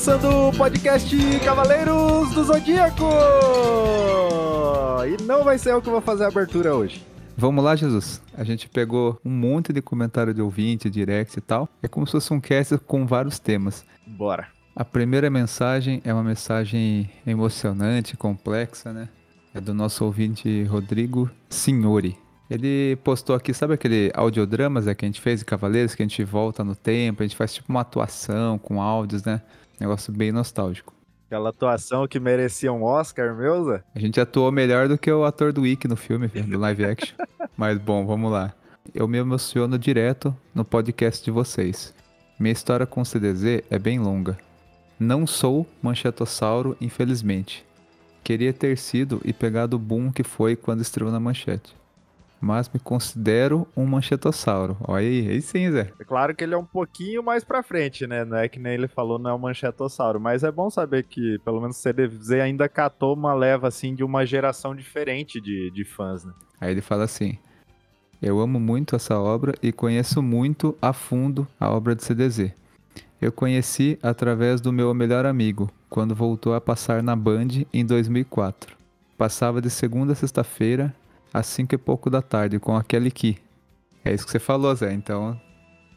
começando o podcast Cavaleiros do Zodíaco! E não vai ser eu que vou fazer a abertura hoje. Vamos lá, Jesus. A gente pegou um monte de comentário de ouvinte, direct e tal. É como se fosse um cast com vários temas. Bora. A primeira mensagem é uma mensagem emocionante, complexa, né? É do nosso ouvinte Rodrigo Signori. Ele postou aqui, sabe aquele audiodramas é, que a gente fez de Cavaleiros, que a gente volta no tempo, a gente faz tipo uma atuação com áudios, né? Negócio bem nostálgico. Aquela atuação que merecia um Oscar, Zé? A gente atuou melhor do que o ator do Wiki no filme, do live action. Mas bom, vamos lá. Eu me emociono direto no podcast de vocês. Minha história com o CDZ é bem longa. Não sou manchetossauro, infelizmente. Queria ter sido e pegado o boom que foi quando estreou na manchete mas me considero um manchetossauro. Olha aí, aí sim, Zé. É claro que ele é um pouquinho mais pra frente, né? Não é que nem ele falou, não é um manchetossauro, mas é bom saber que pelo menos o CDZ ainda catou uma leva, assim, de uma geração diferente de, de fãs, né? Aí ele fala assim, eu amo muito essa obra e conheço muito a fundo a obra de CDZ. Eu conheci através do meu melhor amigo, quando voltou a passar na Band em 2004. Passava de segunda a sexta-feira às 5 e pouco da tarde com aquele que. É isso que você falou, Zé. Então,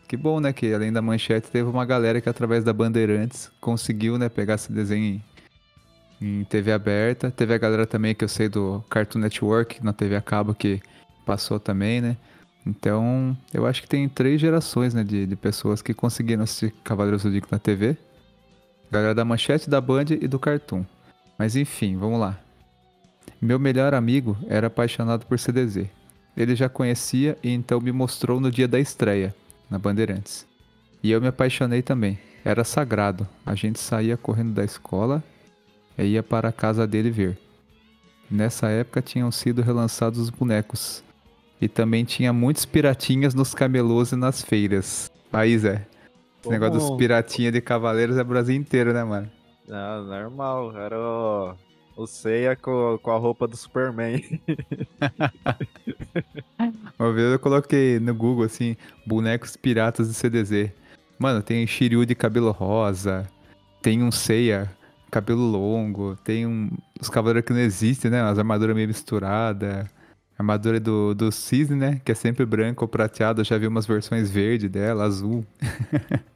que bom, né? Que além da manchete, teve uma galera que através da Bandeirantes conseguiu, né, pegar esse desenho em, em TV aberta. Teve a galera também que eu sei do Cartoon Network, na TV a cabo, que passou também, né? Então, eu acho que tem três gerações, né, de, de pessoas que conseguiram assistir Cavaleiros do Zodíaco na TV. Galera da Manchete, da Band e do Cartoon. Mas enfim, vamos lá. Meu melhor amigo era apaixonado por CDZ. Ele já conhecia e então me mostrou no dia da estreia, na Bandeirantes. E eu me apaixonei também. Era sagrado. A gente saía correndo da escola e ia para a casa dele ver. Nessa época tinham sido relançados os bonecos. E também tinha muitos piratinhas nos camelôs e nas feiras. Aí, Zé. Esse negócio dos piratinhas de cavaleiros é Brasil inteiro, né, mano? Não, normal. Era o o Seiya com, com a roupa do Superman. Uma vez eu coloquei no Google, assim, bonecos piratas de CDZ. Mano, tem Shiryu de cabelo rosa, tem um Seiya cabelo longo, tem um, os cavaleiros que não existem, né? As armaduras meio misturadas. Armadura do, do Cisne, né? Que é sempre branco ou prateado. Eu já vi umas versões verde dela, azul.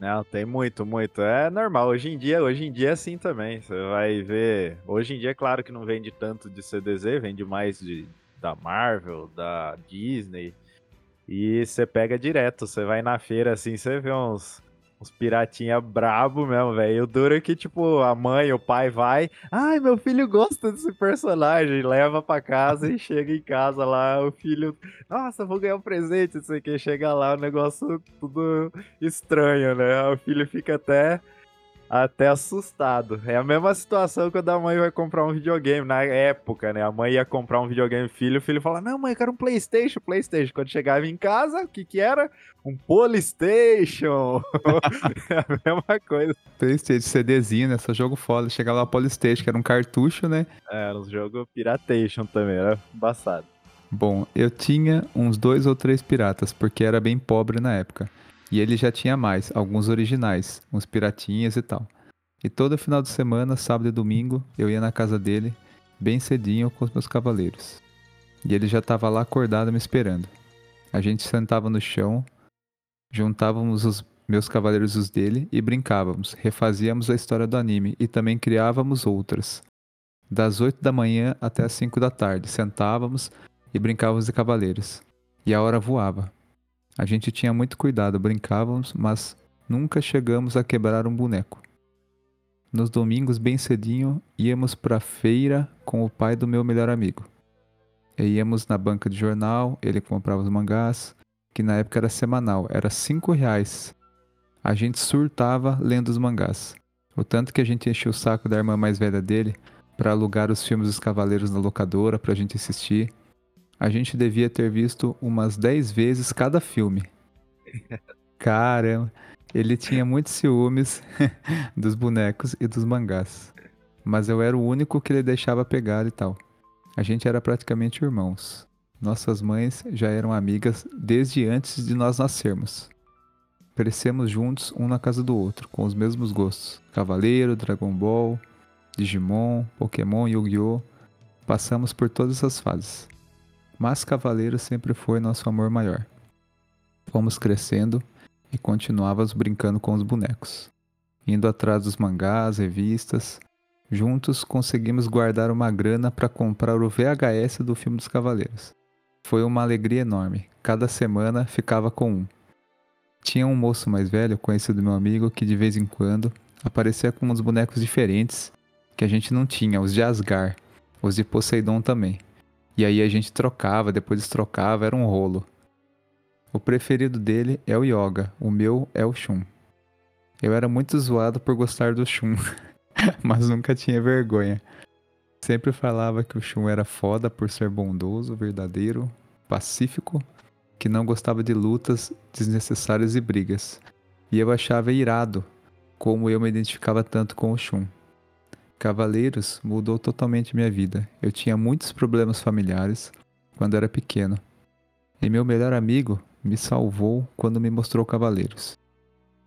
Não, tem muito, muito. É normal. Hoje em dia, hoje em dia é assim também. Você vai ver. Hoje em dia, é claro que não vende tanto de CDZ, vende mais de, da Marvel, da Disney. E você pega direto. Você vai na feira assim, você vê uns, uns piratinha brabo mesmo, velho. O duro que, tipo, a mãe, o pai vai. Ai, meu filho gosta desse personagem. Leva pra casa e chega em casa lá, o filho. Nossa, vou ganhar um presente, não sei o que. Chega lá, o negócio tudo estranho, né? O filho fica até até assustado. É a mesma situação quando a mãe vai comprar um videogame. Na época, né? A mãe ia comprar um videogame filho, o filho fala: Não, mãe, eu quero um PlayStation, PlayStation. Quando chegava em casa, o que que era? Um Polystation. é a mesma coisa. PlayStation, CDzinho, né? Só jogo foda. Chegava lá Polystation, que era um cartucho, né? É, era um jogo Piratation também, era embaçado. Bom, eu tinha uns dois ou três piratas, porque era bem pobre na época. E ele já tinha mais, alguns originais, uns piratinhas e tal. E todo final de semana, sábado e domingo, eu ia na casa dele, bem cedinho com os meus cavaleiros. E ele já estava lá acordado me esperando. A gente sentava no chão, juntávamos os meus cavaleiros os dele e brincávamos, refazíamos a história do anime e também criávamos outras. Das 8 da manhã até as 5 da tarde, sentávamos e brincávamos de cavaleiros. E a hora voava. A gente tinha muito cuidado, brincávamos, mas nunca chegamos a quebrar um boneco. Nos domingos, bem cedinho, íamos para a feira com o pai do meu melhor amigo. E íamos na banca de jornal, ele comprava os mangás, que na época era semanal, era cinco reais. A gente surtava lendo os mangás. O tanto que a gente enchia o saco da irmã mais velha dele para alugar os filmes dos Cavaleiros na locadora para a gente assistir a gente devia ter visto umas 10 vezes cada filme. Caramba, ele tinha muitos ciúmes dos bonecos e dos mangás. Mas eu era o único que ele deixava pegar e tal. A gente era praticamente irmãos. Nossas mães já eram amigas desde antes de nós nascermos. crescemos juntos um na casa do outro, com os mesmos gostos: Cavaleiro, Dragon Ball, Digimon, Pokémon, Yu-Gi-Oh! Passamos por todas as fases. Mas Cavaleiro sempre foi nosso amor maior. Fomos crescendo e continuávamos brincando com os bonecos, indo atrás dos mangás, revistas. Juntos conseguimos guardar uma grana para comprar o VHS do filme dos Cavaleiros. Foi uma alegria enorme. Cada semana ficava com um. Tinha um moço mais velho, conhecido meu amigo, que de vez em quando aparecia com uns bonecos diferentes que a gente não tinha, os de Asgar, os de Poseidon também. E aí a gente trocava, depois trocava, era um rolo. O preferido dele é o Yoga, o meu é o Shun. Eu era muito zoado por gostar do Shun, mas nunca tinha vergonha. Sempre falava que o Shun era foda por ser bondoso, verdadeiro, pacífico, que não gostava de lutas desnecessárias e brigas. E eu achava irado como eu me identificava tanto com o Shun. Cavaleiros mudou totalmente minha vida. Eu tinha muitos problemas familiares quando era pequeno. E meu melhor amigo me salvou quando me mostrou Cavaleiros.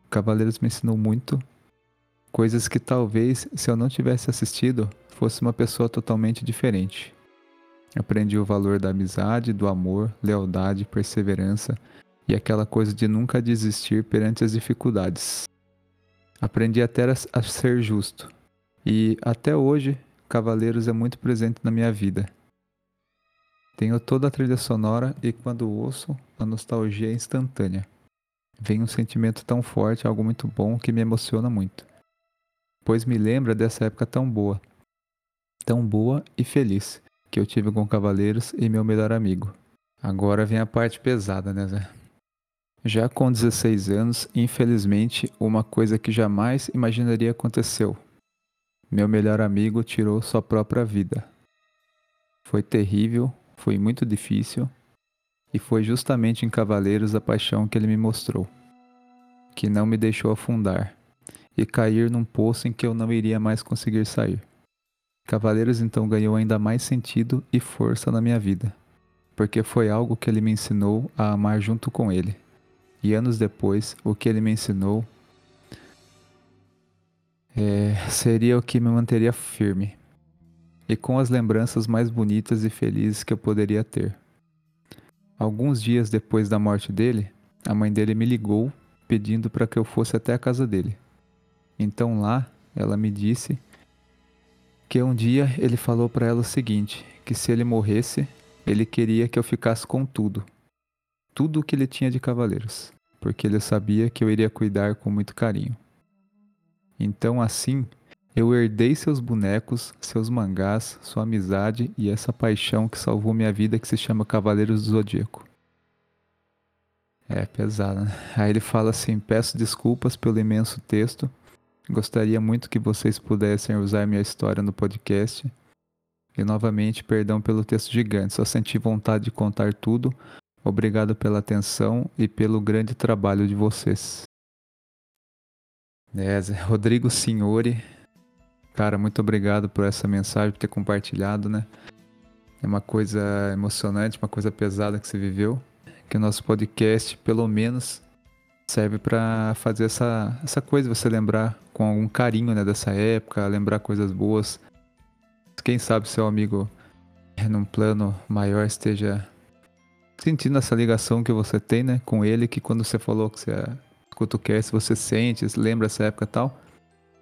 Cavaleiros me ensinou muito, coisas que talvez se eu não tivesse assistido, fosse uma pessoa totalmente diferente. Aprendi o valor da amizade, do amor, lealdade, perseverança e aquela coisa de nunca desistir perante as dificuldades. Aprendi até a ser justo. E até hoje, Cavaleiros é muito presente na minha vida. Tenho toda a trilha sonora e quando ouço, a nostalgia é instantânea. Vem um sentimento tão forte, algo muito bom que me emociona muito. Pois me lembra dessa época tão boa, tão boa e feliz que eu tive com Cavaleiros e meu melhor amigo. Agora vem a parte pesada, né, Zé? Já com 16 anos, infelizmente, uma coisa que jamais imaginaria aconteceu. Meu melhor amigo tirou sua própria vida. Foi terrível, foi muito difícil, e foi justamente em Cavaleiros a paixão que ele me mostrou, que não me deixou afundar e cair num poço em que eu não iria mais conseguir sair. Cavaleiros então ganhou ainda mais sentido e força na minha vida, porque foi algo que ele me ensinou a amar junto com ele. E anos depois, o que ele me ensinou é, seria o que me manteria firme e com as lembranças mais bonitas e felizes que eu poderia ter. Alguns dias depois da morte dele, a mãe dele me ligou pedindo para que eu fosse até a casa dele. Então lá, ela me disse que um dia ele falou para ela o seguinte, que se ele morresse, ele queria que eu ficasse com tudo, tudo o que ele tinha de cavaleiros, porque ele sabia que eu iria cuidar com muito carinho. Então assim, eu herdei seus bonecos, seus mangás, sua amizade e essa paixão que salvou minha vida que se chama Cavaleiros do Zodíaco. É pesado, né? Aí ele fala assim: peço desculpas pelo imenso texto. Gostaria muito que vocês pudessem usar minha história no podcast. E novamente, perdão pelo texto gigante, só senti vontade de contar tudo. Obrigado pela atenção e pelo grande trabalho de vocês. É, Rodrigo Signori, Cara, muito obrigado por essa mensagem, por ter compartilhado, né? É uma coisa emocionante, uma coisa pesada que você viveu. Que o nosso podcast, pelo menos, serve para fazer essa, essa coisa, você lembrar com algum carinho né, dessa época, lembrar coisas boas. Quem sabe seu amigo, num plano maior, esteja sentindo essa ligação que você tem né, com ele, que quando você falou que você escuta o cast, você sente, lembra essa época e tal.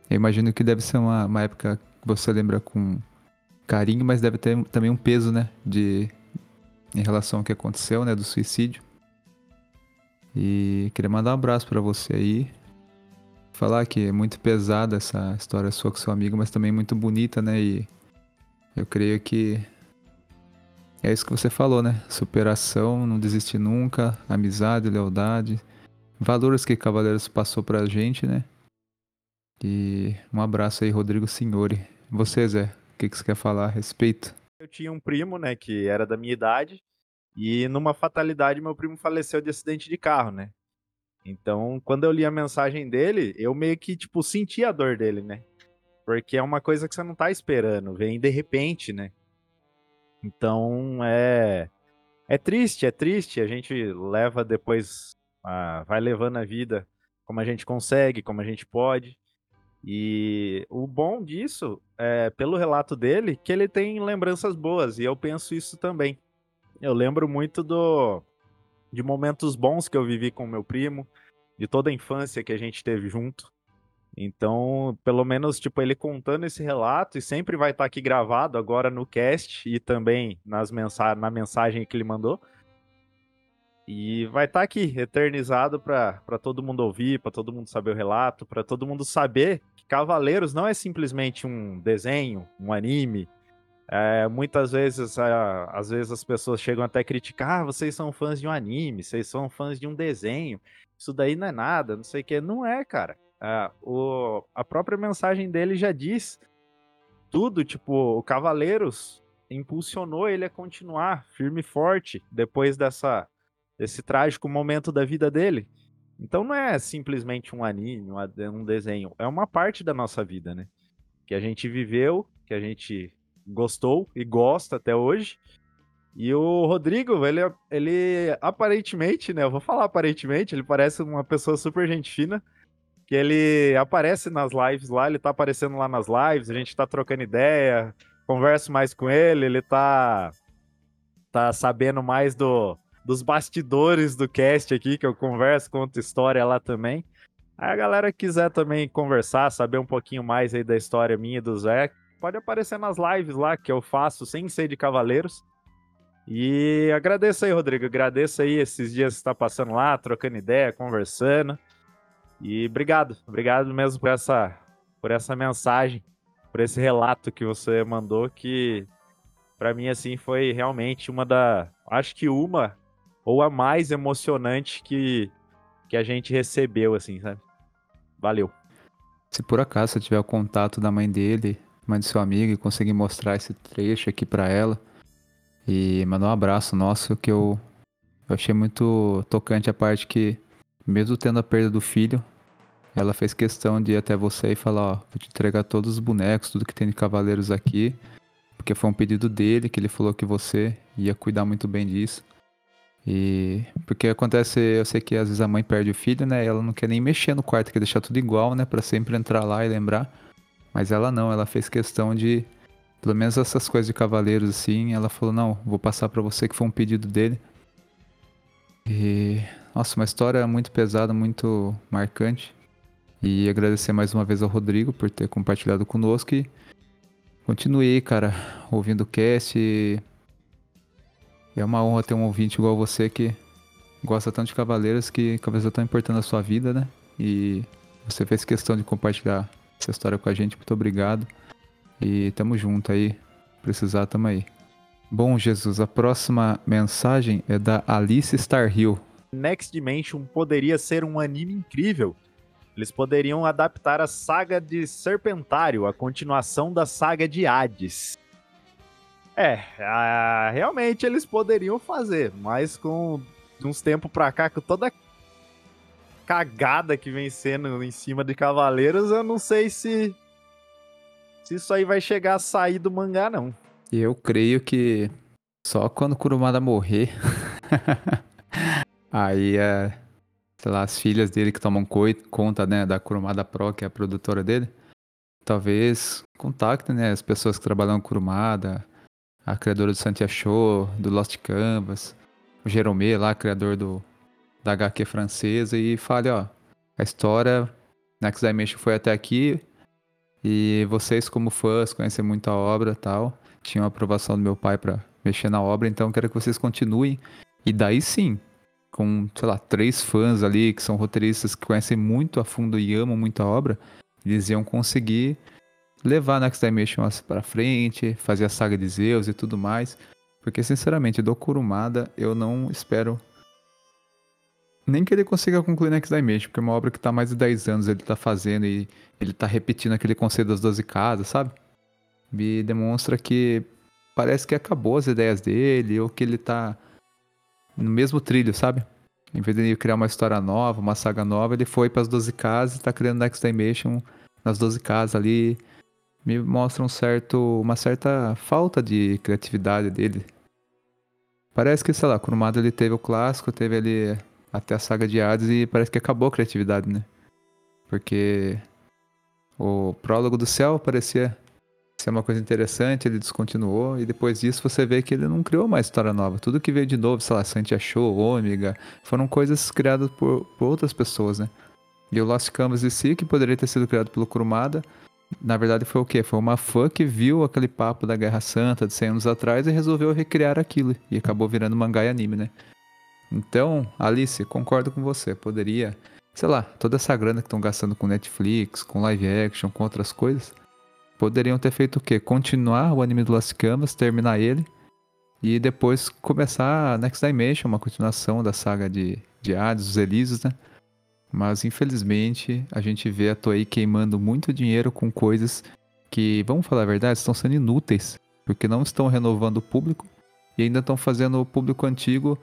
Eu imagino que deve ser uma, uma época que você lembra com carinho, mas deve ter também um peso, né? De, em relação ao que aconteceu, né? Do suicídio. E queria mandar um abraço para você aí. Falar que é muito pesada essa história sua com seu amigo, mas também muito bonita, né? E eu creio que é isso que você falou, né? Superação, não desistir nunca, amizade, lealdade, valores que Cavaleiros passou pra gente, né? E um abraço aí, Rodrigo Signori. Você, Zé, o que, que você quer falar a respeito? Eu tinha um primo, né, que era da minha idade, e numa fatalidade meu primo faleceu de acidente de carro, né? Então, quando eu li a mensagem dele, eu meio que, tipo, senti a dor dele, né? Porque é uma coisa que você não tá esperando, vem de repente, né? Então, é... É triste, é triste. A gente leva depois... vai levando a vida como a gente consegue, como a gente pode. E o bom disso é, pelo relato dele, que ele tem lembranças boas, e eu penso isso também. Eu lembro muito do de momentos bons que eu vivi com meu primo, de toda a infância que a gente teve junto. Então, pelo menos, tipo, ele contando esse relato, e sempre vai estar aqui gravado agora no cast e também nas mensa na mensagem que ele mandou. E vai estar aqui, eternizado para todo mundo ouvir, para todo mundo saber o relato, para todo mundo saber que Cavaleiros não é simplesmente um desenho, um anime. É, muitas vezes, é, às vezes as pessoas chegam até a criticar, ah, vocês são fãs de um anime, vocês são fãs de um desenho, isso daí não é nada, não sei o que. Não é, cara. É, o, a própria mensagem dele já diz tudo, tipo, o Cavaleiros impulsionou ele a continuar firme e forte depois dessa, desse trágico momento da vida dele. Então não é simplesmente um anime, um desenho, é uma parte da nossa vida, né? Que a gente viveu, que a gente gostou e gosta até hoje. E o Rodrigo, ele, ele aparentemente, né? Eu vou falar aparentemente, ele parece uma pessoa super gente fina que ele aparece nas lives lá, ele tá aparecendo lá nas lives, a gente tá trocando ideia, converso mais com ele, ele tá tá sabendo mais do, dos bastidores do cast aqui, que eu converso, conto história lá também. Aí a galera quiser também conversar, saber um pouquinho mais aí da história minha e do Zé, pode aparecer nas lives lá que eu faço sem ser de Cavaleiros. E agradeço aí, Rodrigo. Agradeço aí esses dias que você tá passando lá, trocando ideia, conversando. E obrigado, obrigado mesmo por essa, por essa mensagem, por esse relato que você mandou, que para mim assim foi realmente uma da, acho que uma ou a mais emocionante que que a gente recebeu assim, sabe? Valeu. Se por acaso você tiver o contato da mãe dele, mãe do seu amigo e conseguir mostrar esse trecho aqui para ela e mandar um abraço nosso que eu, eu achei muito tocante a parte que mesmo tendo a perda do filho, ela fez questão de ir até você e falar, ó, vou te entregar todos os bonecos, tudo que tem de cavaleiros aqui, porque foi um pedido dele, que ele falou que você ia cuidar muito bem disso. E porque acontece, eu sei que às vezes a mãe perde o filho, né? ela não quer nem mexer no quarto, quer deixar tudo igual, né, para sempre entrar lá e lembrar. Mas ela não, ela fez questão de pelo menos essas coisas de cavaleiros assim, ela falou: "Não, vou passar para você que foi um pedido dele". E nossa, uma história muito pesada, muito marcante. E agradecer mais uma vez ao Rodrigo por ter compartilhado conosco e continue cara, ouvindo o cast. E é uma honra ter um ouvinte igual você que gosta tanto de Cavaleiros que Cavaleiros é tão importante na sua vida, né? E você fez questão de compartilhar essa história com a gente. Muito obrigado. E tamo junto aí. Precisar, tamo aí. Bom, Jesus, a próxima mensagem é da Alice Starhill. Next Dimension poderia ser um anime incrível eles poderiam adaptar a saga de Serpentário, a continuação da saga de Hades. É, a, realmente eles poderiam fazer, mas com uns tempos pra cá, com toda a cagada que vem sendo em cima de Cavaleiros, eu não sei se, se isso aí vai chegar a sair do mangá, não. Eu creio que só quando Kurumada morrer, aí é sei lá, as filhas dele que tomam conta, né, da Kurumada Pro, que é a produtora dele, talvez contactem, né, as pessoas que trabalham com Kurumada, a criadora do Santia Show, do Lost Canvas, o Jerome lá, criador do da HQ francesa, e fale, ó, a história Next Dimension foi até aqui, e vocês como fãs conhecem muito a obra tal, tinham a aprovação do meu pai para mexer na obra, então quero que vocês continuem, e daí sim, com, sei lá, três fãs ali que são roteiristas que conhecem muito a fundo e amam muito a obra, eles iam conseguir levar Next Dimension para frente, fazer a saga de Zeus e tudo mais. Porque, sinceramente, do Kurumada eu não espero nem que ele consiga concluir Next Dimension, porque é uma obra que está mais de 10 anos ele está fazendo e ele está repetindo aquele conceito das 12 casas, sabe? Me demonstra que parece que acabou as ideias dele, ou que ele está no mesmo trilho, sabe? Em vez de ele criar uma história nova, uma saga nova, ele foi para as 12 casas e tá criando Next Dimension nas 12 casas ali. Me mostra um certo, uma certa falta de criatividade dele. Parece que, sei lá, Kurumada ele teve o clássico, teve ali até a saga de Hades e parece que acabou a criatividade, né? Porque o prólogo do céu parecia ser uma coisa interessante, ele descontinuou, e depois disso você vê que ele não criou mais história nova. Tudo que veio de novo, sei lá, Santia Show, Ômega, foram coisas criadas por, por outras pessoas, né? E o Lost Canvas em si, que poderia ter sido criado pelo Kurumada, na verdade foi o quê? Foi uma fã que viu aquele papo da Guerra Santa de 100 anos atrás e resolveu recriar aquilo. E acabou virando mangá e anime, né? Então, Alice, concordo com você. Poderia, sei lá, toda essa grana que estão gastando com Netflix, com live action, com outras coisas, poderiam ter feito o quê? Continuar o anime do Lost Canvas, terminar ele e depois começar a Next Dimension, uma continuação da saga de, de Hades, os Elísios, né? Mas infelizmente a gente vê a Toei queimando muito dinheiro com coisas que, vamos falar a verdade, estão sendo inúteis, porque não estão renovando o público e ainda estão fazendo o público antigo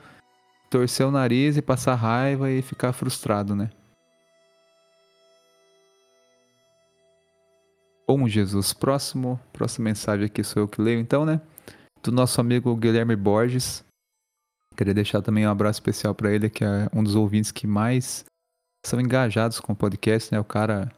torcer o nariz e passar raiva e ficar frustrado, né? Bom, Jesus, próximo, próxima mensagem aqui sou eu que leio então, né? Do nosso amigo Guilherme Borges. Queria deixar também um abraço especial para ele, que é um dos ouvintes que mais são engajados com o podcast, né? O cara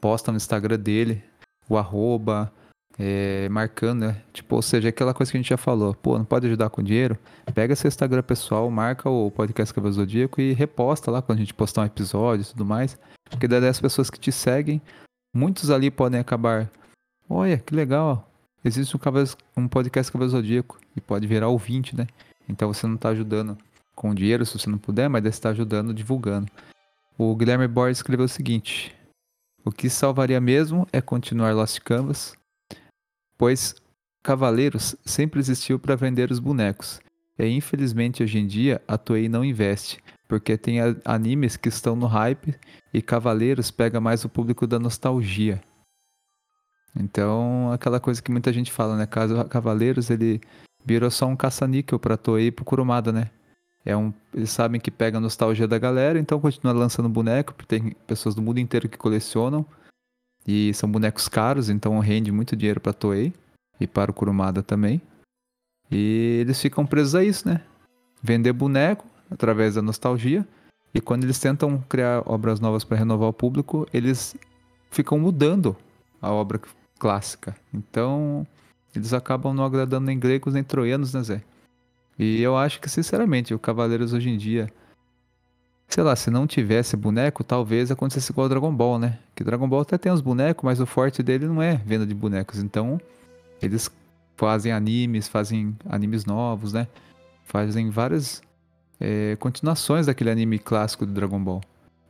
posta no Instagram dele o arroba, é, marcando, né? Tipo, ou seja, aquela coisa que a gente já falou. Pô, não pode ajudar com dinheiro? Pega seu Instagram pessoal, marca o podcast Cabelo Zodíaco e reposta lá quando a gente postar um episódio e tudo mais. Porque daí as pessoas que te seguem, muitos ali podem acabar. Olha, que legal. Existe um, um podcast Cabelo Zodíaco e pode virar ouvinte, né? Então você não está ajudando com dinheiro se você não puder, mas você está ajudando divulgando. O Guilherme Borges escreveu o seguinte: O que salvaria mesmo é continuar Lost Canvas, pois Cavaleiros sempre existiu para vender os bonecos. E infelizmente hoje em dia a Toei não investe, porque tem animes que estão no hype e Cavaleiros pega mais o público da nostalgia. Então, aquela coisa que muita gente fala, né? Caso Cavaleiros ele virou só um caça-níquel pra Toei e pro Kurumada, né? É um, eles sabem que pega a nostalgia da galera, então continua lançando boneco, porque tem pessoas do mundo inteiro que colecionam. E são bonecos caros, então rende muito dinheiro pra Toei e para o Kurumada também. E eles ficam presos a isso, né? Vender boneco através da nostalgia. E quando eles tentam criar obras novas para renovar o público, eles ficam mudando a obra clássica. Então, eles acabam não agradando nem gregos nem troianos, né, Zé? E eu acho que, sinceramente, o Cavaleiros hoje em dia, sei lá, se não tivesse boneco, talvez acontecesse igual o Dragon Ball, né? Que Dragon Ball até tem os bonecos, mas o forte dele não é venda de bonecos. Então, eles fazem animes, fazem animes novos, né? Fazem várias é, continuações daquele anime clássico do Dragon Ball.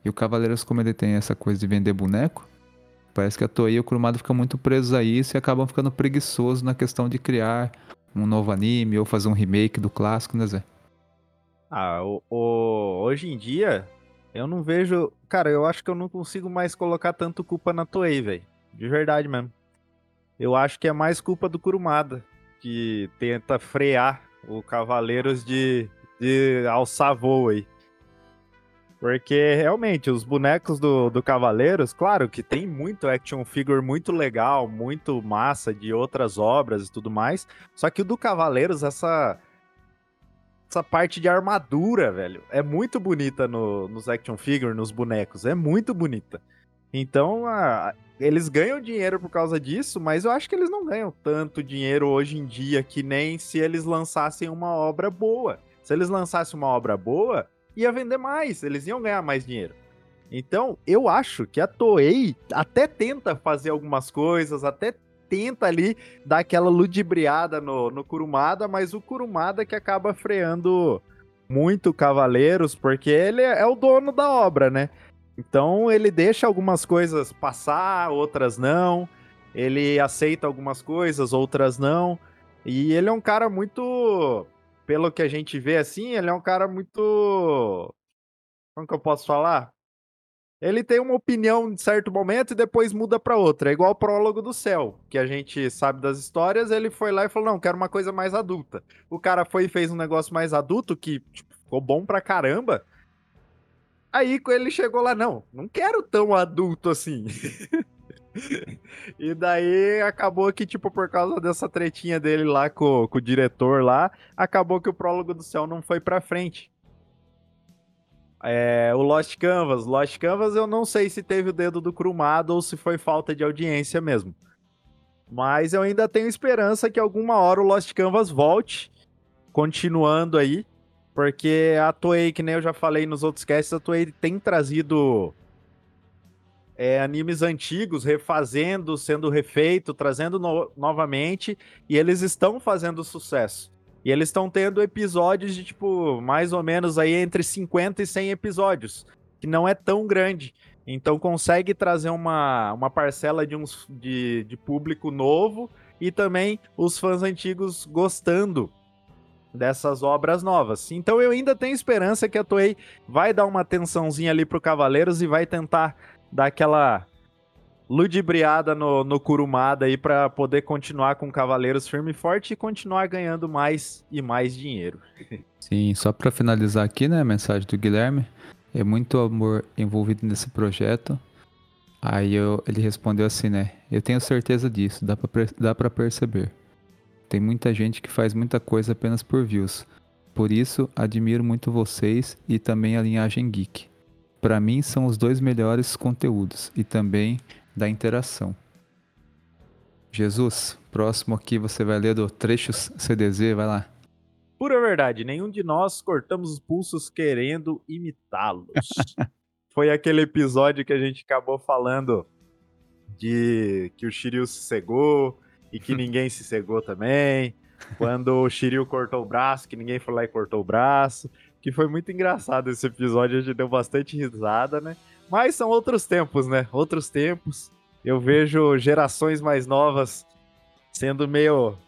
E o Cavaleiros, como ele tem essa coisa de vender boneco, parece que a Toei e o Kurumada ficam muito presos a isso e acabam ficando preguiçosos na questão de criar um novo anime ou fazer um remake do clássico, né, Zé? Ah, o, o, hoje em dia, eu não vejo. Cara, eu acho que eu não consigo mais colocar tanto culpa na Toei, velho. De verdade mesmo. Eu acho que é mais culpa do Kurumada, que tenta frear o Cavaleiros de, de alçar voo aí. Porque realmente, os bonecos do, do Cavaleiros, claro que tem muito action figure muito legal, muito massa de outras obras e tudo mais. Só que o do Cavaleiros, essa. Essa parte de armadura, velho, é muito bonita no, nos action figure, nos bonecos. É muito bonita. Então, a, eles ganham dinheiro por causa disso, mas eu acho que eles não ganham tanto dinheiro hoje em dia que nem se eles lançassem uma obra boa. Se eles lançassem uma obra boa, ia vender mais, eles iam ganhar mais dinheiro. Então, eu acho que a Toei até tenta fazer algumas coisas, até tenta ali dar aquela ludibriada no, no Kurumada, mas o Kurumada que acaba freando muito Cavaleiros, porque ele é o dono da obra, né? Então ele deixa algumas coisas passar, outras não. Ele aceita algumas coisas, outras não. E ele é um cara muito pelo que a gente vê assim, ele é um cara muito. Como que eu posso falar? Ele tem uma opinião de certo momento e depois muda para outra. É igual o prólogo do céu, que a gente sabe das histórias. Ele foi lá e falou: Não, quero uma coisa mais adulta. O cara foi e fez um negócio mais adulto que tipo, ficou bom pra caramba. Aí ele chegou lá: Não, não quero tão adulto assim. e daí acabou que, tipo, por causa dessa tretinha dele lá com, com o diretor lá, acabou que o prólogo do céu não foi pra frente. é, o Lost Canvas. Lost Canvas eu não sei se teve o dedo do Crumado ou se foi falta de audiência mesmo. Mas eu ainda tenho esperança que alguma hora o Lost Canvas volte, continuando aí. Porque a Toei, que nem eu já falei nos outros casts, a Toei tem trazido é, animes antigos, refazendo, sendo refeito, trazendo no novamente, e eles estão fazendo sucesso. E eles estão tendo episódios de, tipo, mais ou menos aí entre 50 e 100 episódios, que não é tão grande. Então consegue trazer uma, uma parcela de, uns, de, de público novo e também os fãs antigos gostando dessas obras novas. Então eu ainda tenho esperança que a Toei vai dar uma atençãozinha ali pro Cavaleiros e vai tentar dar aquela ludibriada no, no Kurumada aí para poder continuar com Cavaleiros firme e forte e continuar ganhando mais e mais dinheiro. Sim, só para finalizar aqui, né, a mensagem do Guilherme, é muito amor envolvido nesse projeto. Aí eu, ele respondeu assim, né, eu tenho certeza disso, dá para dá pra perceber. Tem muita gente que faz muita coisa apenas por views. Por isso, admiro muito vocês e também a linhagem geek. Para mim, são os dois melhores conteúdos e também da interação. Jesus, próximo aqui você vai ler do Trechos CDZ, vai lá. Pura verdade, nenhum de nós cortamos os pulsos querendo imitá-los. Foi aquele episódio que a gente acabou falando de que o Shiryu se cegou e que ninguém se cegou também. Quando o Shiryu cortou o braço, que ninguém foi lá e cortou o braço. Que foi muito engraçado esse episódio, a gente deu bastante risada, né? Mas são outros tempos, né? Outros tempos. Eu vejo gerações mais novas sendo meio.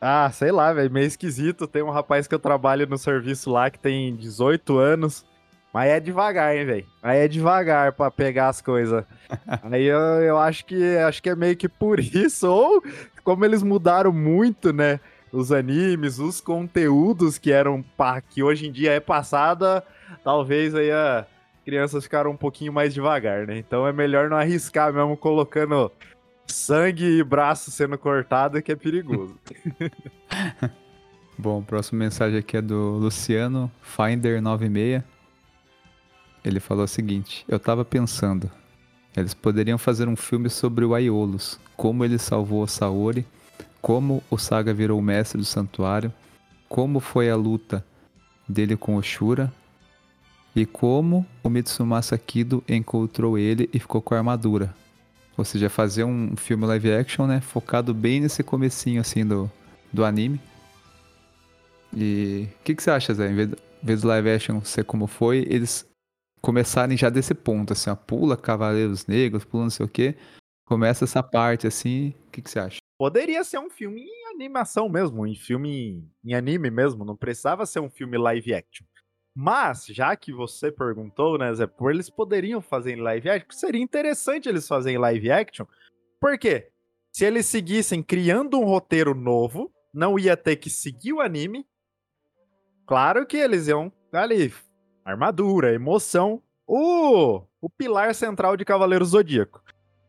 Ah, sei lá, velho, meio esquisito. Tem um rapaz que eu trabalho no serviço lá que tem 18 anos. Mas é devagar, hein, velho? Aí é devagar para pegar as coisas. Aí eu, eu acho que acho que é meio que por isso, ou como eles mudaram muito, né? Os animes, os conteúdos que eram que hoje em dia é passada, talvez aí a, crianças ficaram um pouquinho mais devagar, né? Então é melhor não arriscar mesmo colocando sangue e braço sendo cortado, que é perigoso. Bom, próxima mensagem aqui é do Luciano Finder96. Ele falou o seguinte: Eu tava pensando, eles poderiam fazer um filme sobre o Aiolos, como ele salvou o Saori, como o Saga virou o mestre do santuário, como foi a luta dele com o Shura e como o Mitsumasa Kido encontrou ele e ficou com a armadura. Ou seja, fazer um filme live action, né, focado bem nesse comecinho assim do, do anime. E o que, que você acha, Zé? Em vez, em vez do live action ser como foi, eles começarem já desse ponto, assim, ó, pula Cavaleiros Negros, pula não sei o quê. Começa essa parte assim, o que, que você acha? Poderia ser um filme em animação mesmo, em filme em anime mesmo, não precisava ser um filme live action. Mas, já que você perguntou, né, Zé, por eles poderiam fazer em live action, seria interessante eles fazerem live action. Por quê? Se eles seguissem criando um roteiro novo, não ia ter que seguir o anime. Claro que eles iam ali, armadura, emoção, o, o pilar central de Cavaleiro Zodíaco.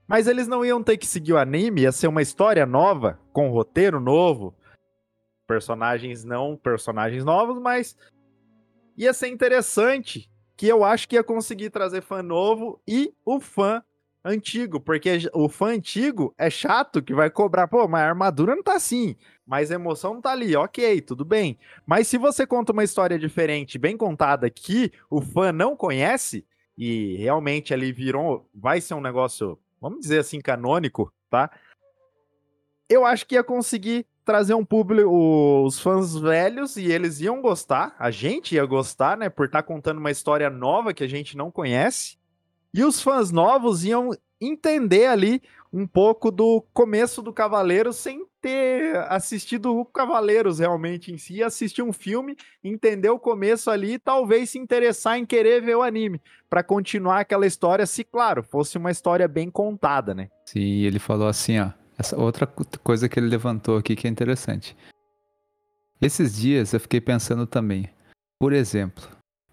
Mas eles não iam ter que seguir o anime, ia ser uma história nova, com roteiro novo, personagens não personagens novos, mas ia ser interessante, que eu acho que ia conseguir trazer fã novo e o fã antigo, porque o fã antigo é chato que vai cobrar, pô, mas a armadura não tá assim, mas a emoção não tá ali, ok, tudo bem. Mas se você conta uma história diferente, bem contada, que o fã não conhece, e realmente ali virou, vai ser um negócio, vamos dizer assim, canônico, tá? Eu acho que ia conseguir trazer um público, os fãs velhos, e eles iam gostar, a gente ia gostar, né, por estar tá contando uma história nova que a gente não conhece, e os fãs novos iam entender ali um pouco do começo do Cavaleiro sem ter assistido o Cavaleiros realmente em si, assistir um filme, entender o começo ali e talvez se interessar em querer ver o anime, para continuar aquela história, se claro, fosse uma história bem contada, né? Sim, ele falou assim, ó, essa outra coisa que ele levantou aqui que é interessante. Esses dias eu fiquei pensando também. Por exemplo,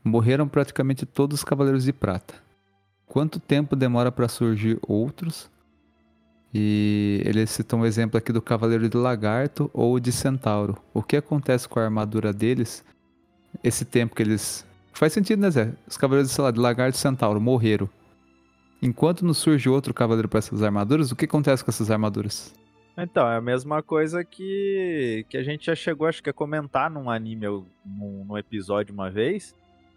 morreram praticamente todos os Cavaleiros de Prata. Quanto tempo demora para surgir outros? E ele citou um exemplo aqui do Cavaleiro de Lagarto ou de Centauro. O que acontece com a armadura deles? Esse tempo que eles Faz sentido, né, Zé? Os cavaleiros, sei lá, de Lagarto e Centauro morreram. Enquanto não surge outro cavaleiro para essas armaduras, o que acontece com essas armaduras? Então, é a mesma coisa que, que a gente já chegou, acho que a comentar num anime, num, num episódio uma vez,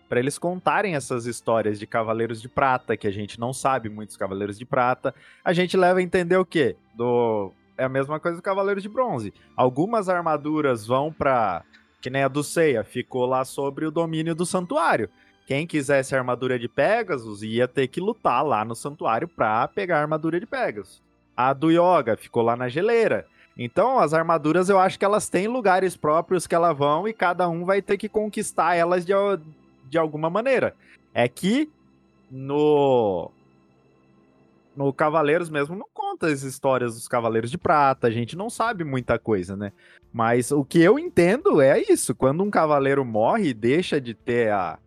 para eles contarem essas histórias de Cavaleiros de Prata, que a gente não sabe muitos Cavaleiros de Prata. A gente leva a entender o quê? Do é a mesma coisa do Cavaleiro de Bronze. Algumas armaduras vão para que nem a do Seiya, ficou lá sobre o domínio do santuário. Quem quisesse a armadura de Pegasus ia ter que lutar lá no santuário para pegar a armadura de Pegasus. A do Yoga ficou lá na geleira. Então, as armaduras eu acho que elas têm lugares próprios que elas vão e cada um vai ter que conquistar elas de, de alguma maneira. É que no no Cavaleiros mesmo não conta as histórias dos Cavaleiros de Prata, a gente não sabe muita coisa, né? Mas o que eu entendo é isso, quando um cavaleiro morre e deixa de ter a,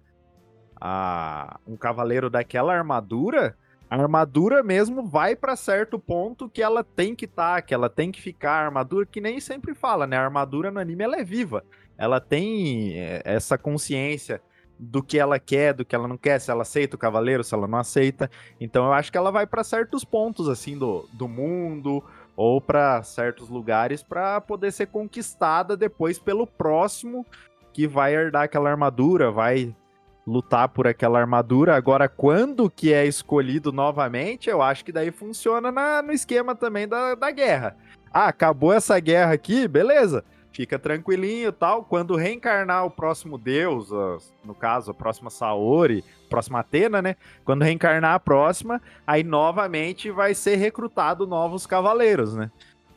a um cavaleiro daquela armadura, a armadura mesmo vai para certo ponto que ela tem que estar, tá, que ela tem que ficar. A armadura, que nem sempre fala, né? A armadura no anime ela é viva. Ela tem é, essa consciência do que ela quer, do que ela não quer, se ela aceita o cavaleiro, se ela não aceita. Então eu acho que ela vai para certos pontos assim do, do mundo ou para certos lugares para poder ser conquistada depois pelo próximo que vai herdar aquela armadura, vai lutar por aquela armadura. Agora, quando que é escolhido novamente, eu acho que daí funciona na, no esquema também da, da guerra. Ah, acabou essa guerra aqui, beleza. Fica tranquilinho tal. Quando reencarnar o próximo deus, no caso, a próxima Saori, próxima Atena, né? Quando reencarnar a próxima, aí novamente vai ser recrutado novos cavaleiros, né?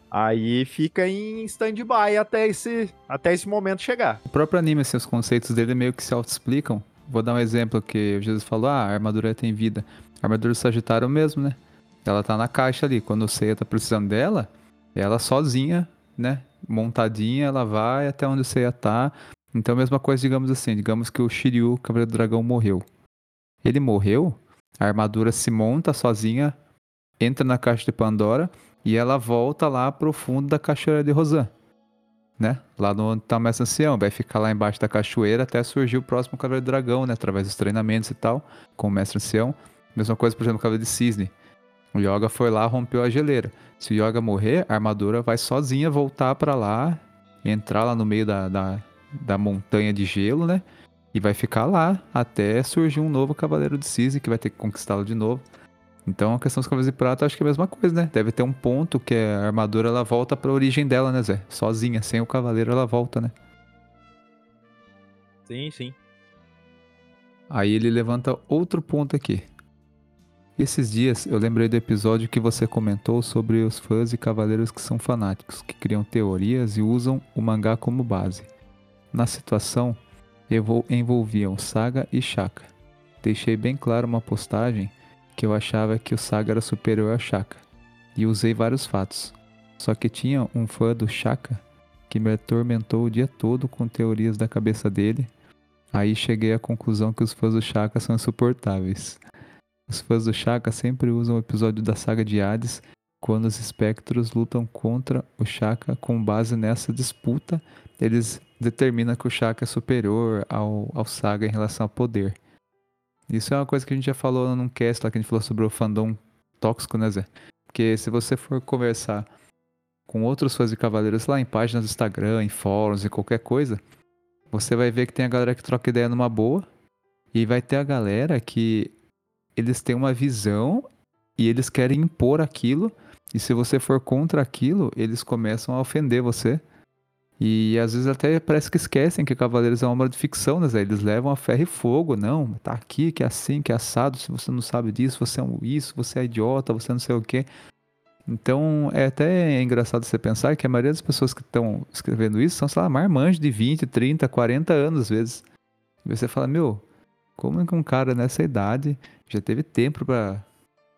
Aí fica em stand-by até esse, até esse momento chegar. O próprio anime, assim, os conceitos dele meio que se auto-explicam. Vou dar um exemplo que Jesus falou, ah, a armadura tem vida. A armadura do Sagitário é mesmo, né? Ela tá na caixa ali. Quando o Seiya tá precisando dela, ela sozinha, né? Montadinha, ela vai até onde o Seiya tá. Então, mesma coisa, digamos assim. Digamos que o Shiryu, Cavaleiro do Dragão, morreu. Ele morreu, a armadura se monta sozinha, entra na caixa de Pandora e ela volta lá pro fundo da cachoeira de Rosan né? Lá no onde tá o Mestre Ancião. Vai ficar lá embaixo da cachoeira até surgir o próximo Cavaleiro Dragão, né? Através dos treinamentos e tal, com o Mestre Ancião. Mesma coisa, por exemplo, o Cavaleiro de Cisne. O Yoga foi lá, rompeu a geleira. Se o Yoga morrer, a armadura vai sozinha voltar para lá, entrar lá no meio da, da, da montanha de gelo, né? E vai ficar lá até surgir um novo Cavaleiro de Cisne que vai ter que conquistá-lo de novo. Então a questão dos cavaleiros de prata acho que é a mesma coisa, né? Deve ter um ponto que a armadura ela volta para a origem dela, né, Zé? Sozinha, sem o cavaleiro ela volta, né? Sim, sim. Aí ele levanta outro ponto aqui. Esses dias eu lembrei do episódio que você comentou sobre os fãs e cavaleiros que são fanáticos, que criam teorias e usam o mangá como base. Na situação, envolviam Saga e Shaka. Deixei bem claro uma postagem que eu achava que o Saga era superior ao Shaka, e usei vários fatos. Só que tinha um fã do Shaka que me atormentou o dia todo com teorias da cabeça dele. Aí cheguei à conclusão que os fãs do Shaka são insuportáveis. Os fãs do Shaka sempre usam o episódio da saga de Hades quando os espectros lutam contra o Shaka com base nessa disputa. Eles determinam que o Shaka é superior ao, ao Saga em relação ao poder. Isso é uma coisa que a gente já falou num cast lá que a gente falou sobre o fandom tóxico, né, Zé? Porque se você for conversar com outros fãs de Cavaleiros lá em páginas do Instagram, em fóruns, e qualquer coisa, você vai ver que tem a galera que troca ideia numa boa e vai ter a galera que eles têm uma visão e eles querem impor aquilo. E se você for contra aquilo, eles começam a ofender você. E às vezes até parece que esquecem que Cavaleiros é uma obra de ficção, né? Eles levam a ferro e fogo. Não, tá aqui, que é assim, que é assado. Se você não sabe disso, você é um isso, você é idiota, você não sei o quê. Então é até engraçado você pensar que a maioria das pessoas que estão escrevendo isso são, sei lá, marmanjos de 20, 30, 40 anos às vezes. E você fala, meu, como é que um cara nessa idade já teve tempo para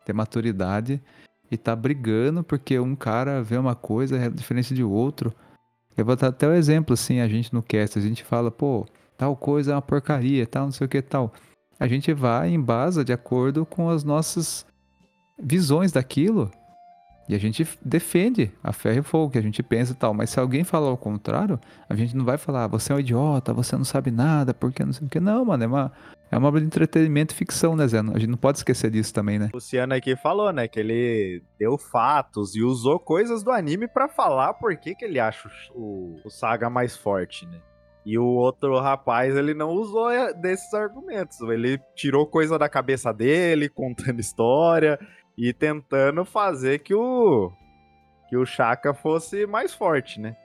ter maturidade e tá brigando porque um cara vê uma coisa diferente de outro? Eu vou dar até o um exemplo, assim, a gente no cast, a gente fala, pô, tal coisa é uma porcaria, tal, não sei o que tal. A gente vai em base de acordo com as nossas visões daquilo. E a gente defende a ferro e fogo, que a gente pensa e tal. Mas se alguém falar o contrário, a gente não vai falar, você é um idiota, você não sabe nada, porque não sei o que. Não, mano, é uma, é uma obra de entretenimento e ficção, né, Zé? A gente não pode esquecer disso também, né? O Luciano aqui falou, né, que ele deu fatos e usou coisas do anime para falar por que, que ele acha o, o Saga mais forte, né? E o outro rapaz, ele não usou é, desses argumentos. Ele tirou coisa da cabeça dele, contando história e tentando fazer que o que o Chaka fosse mais forte, né?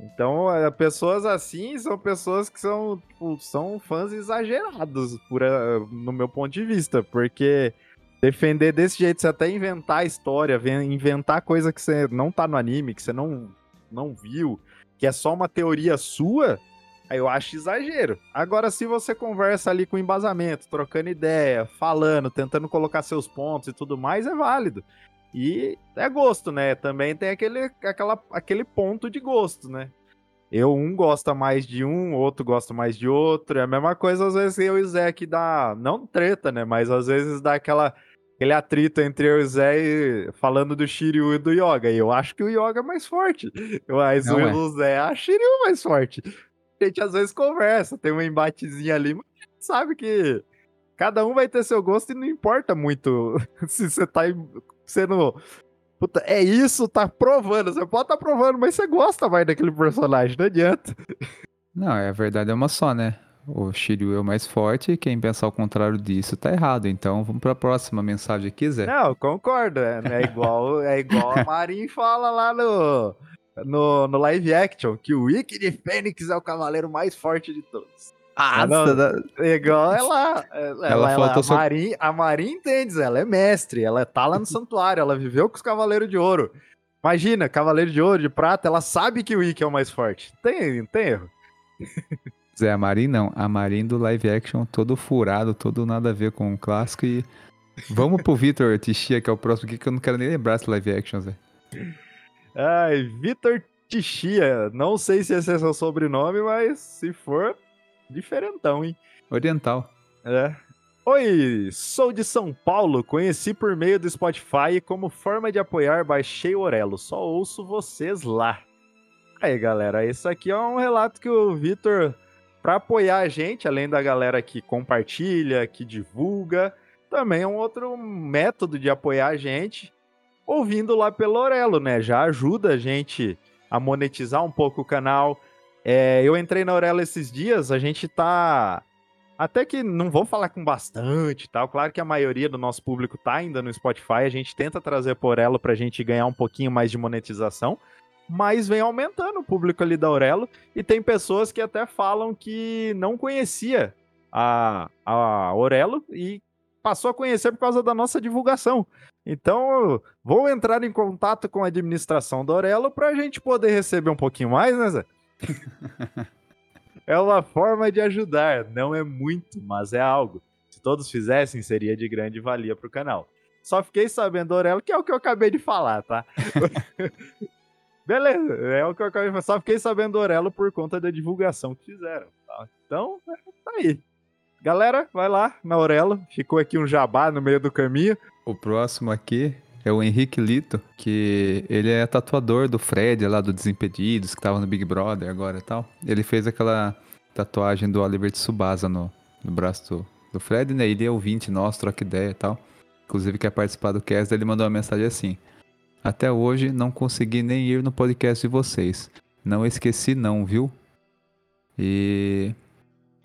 Então, é, pessoas assim são pessoas que são, tipo, são fãs exagerados, por, eh, no meu ponto de vista, porque defender desse jeito, você até inventar história, inventar coisa que você não tá no anime, que você não, não viu, que é só uma teoria sua, aí eu acho exagero. Agora, se você conversa ali com embasamento, trocando ideia, falando, tentando colocar seus pontos e tudo mais, é válido. E é gosto, né? Também tem aquele, aquela, aquele ponto de gosto, né? Eu, um gosta mais de um, outro gosta mais de outro. É a mesma coisa, às vezes, eu e o Zé que dá. Não treta, né? Mas às vezes dá aquela, aquele atrito entre eu e o Zé e, falando do Shiryu e do Yoga. E eu acho que o Yoga é mais forte. Mas não o, é. o Zé acha o Shiryu mais forte. A gente às vezes conversa, tem um embatezinho ali, mas a gente sabe que cada um vai ter seu gosto e não importa muito se você tá sendo. Puta, é isso, tá provando. Você pode estar tá provando, mas você gosta mais daquele personagem, não adianta. Não, é a verdade é uma só, né? O Shiryu é o mais forte e quem pensar o contrário disso tá errado. Então vamos para a próxima mensagem aqui, Zé. Não, concordo. É, é igual, é igual a Marin fala lá no, no, no live action, que o Wiki de Fênix é o cavaleiro mais forte de todos. Ah, não, da... igual ela. Ela, ela, ela a, Marin, a Marin entende, ela é mestre, ela tá lá no santuário, ela viveu com os Cavaleiros de Ouro. Imagina, Cavaleiro de Ouro, de Prata, ela sabe que o Ikki é o mais forte. Tem, tem erro. Zé, a Marin não. A Marin do live action todo furado, todo nada a ver com o clássico e. Vamos pro Vitor Tixia, que é o próximo aqui, que eu não quero nem lembrar esse live action, Zé. Ai, Vitor Tixia. Não sei se esse é seu sobrenome, mas se for, Diferentão, hein? Oriental. É. Oi, sou de São Paulo, conheci por meio do Spotify e como forma de apoiar baixei o Orelo, só ouço vocês lá. Aí galera, isso aqui é um relato que o Vitor, para apoiar a gente, além da galera que compartilha, que divulga, também é um outro método de apoiar a gente, ouvindo lá pelo Orelo, né? Já ajuda a gente a monetizar um pouco o canal, é, eu entrei na Aurela esses dias, a gente tá. Até que não vou falar com bastante tal. Claro que a maioria do nosso público tá ainda no Spotify. A gente tenta trazer por ela pra gente ganhar um pouquinho mais de monetização. Mas vem aumentando o público ali da Aurelo. E tem pessoas que até falam que não conhecia a, a Aurelo e passou a conhecer por causa da nossa divulgação. Então, vou entrar em contato com a administração da Aurelo para a gente poder receber um pouquinho mais, né, Zé? É uma forma de ajudar, não é muito, mas é algo. Se todos fizessem, seria de grande valia pro canal. Só fiquei sabendo, Orelo, que é o que eu acabei de falar, tá? Beleza, é o que eu acabei de falar. Só fiquei sabendo Orelo por conta da divulgação que fizeram. Tá? Então, tá aí. Galera, vai lá na Orelo. Ficou aqui um jabá no meio do caminho. O próximo aqui é o Henrique Lito, que ele é tatuador do Fred lá do Desimpedidos, que tava no Big Brother agora e tal. Ele fez aquela tatuagem do Oliver Tsubasa no, no braço do, do Fred, né? Ele é ouvinte nosso, troca ideia e tal. Inclusive quer participar do cast, ele mandou uma mensagem assim. Até hoje não consegui nem ir no podcast de vocês. Não esqueci não, viu? E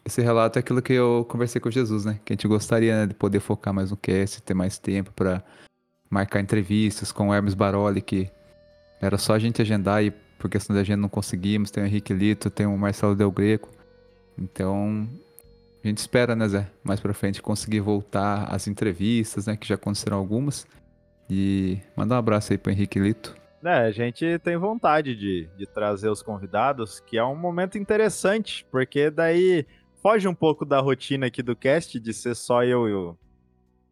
esse relato é aquilo que eu conversei com Jesus, né? Que a gente gostaria né, de poder focar mais no cast, ter mais tempo para marcar entrevistas com o Hermes Baroli, que era só a gente agendar e por questão da gente não conseguimos. Tem o Henrique Lito, tem o Marcelo Del Greco. Então, a gente espera, né, Zé, mais pra frente conseguir voltar às entrevistas, né, que já aconteceram algumas. E mandar um abraço aí pro Henrique Lito. É, a gente tem vontade de, de trazer os convidados, que é um momento interessante, porque daí foge um pouco da rotina aqui do cast de ser só eu e o,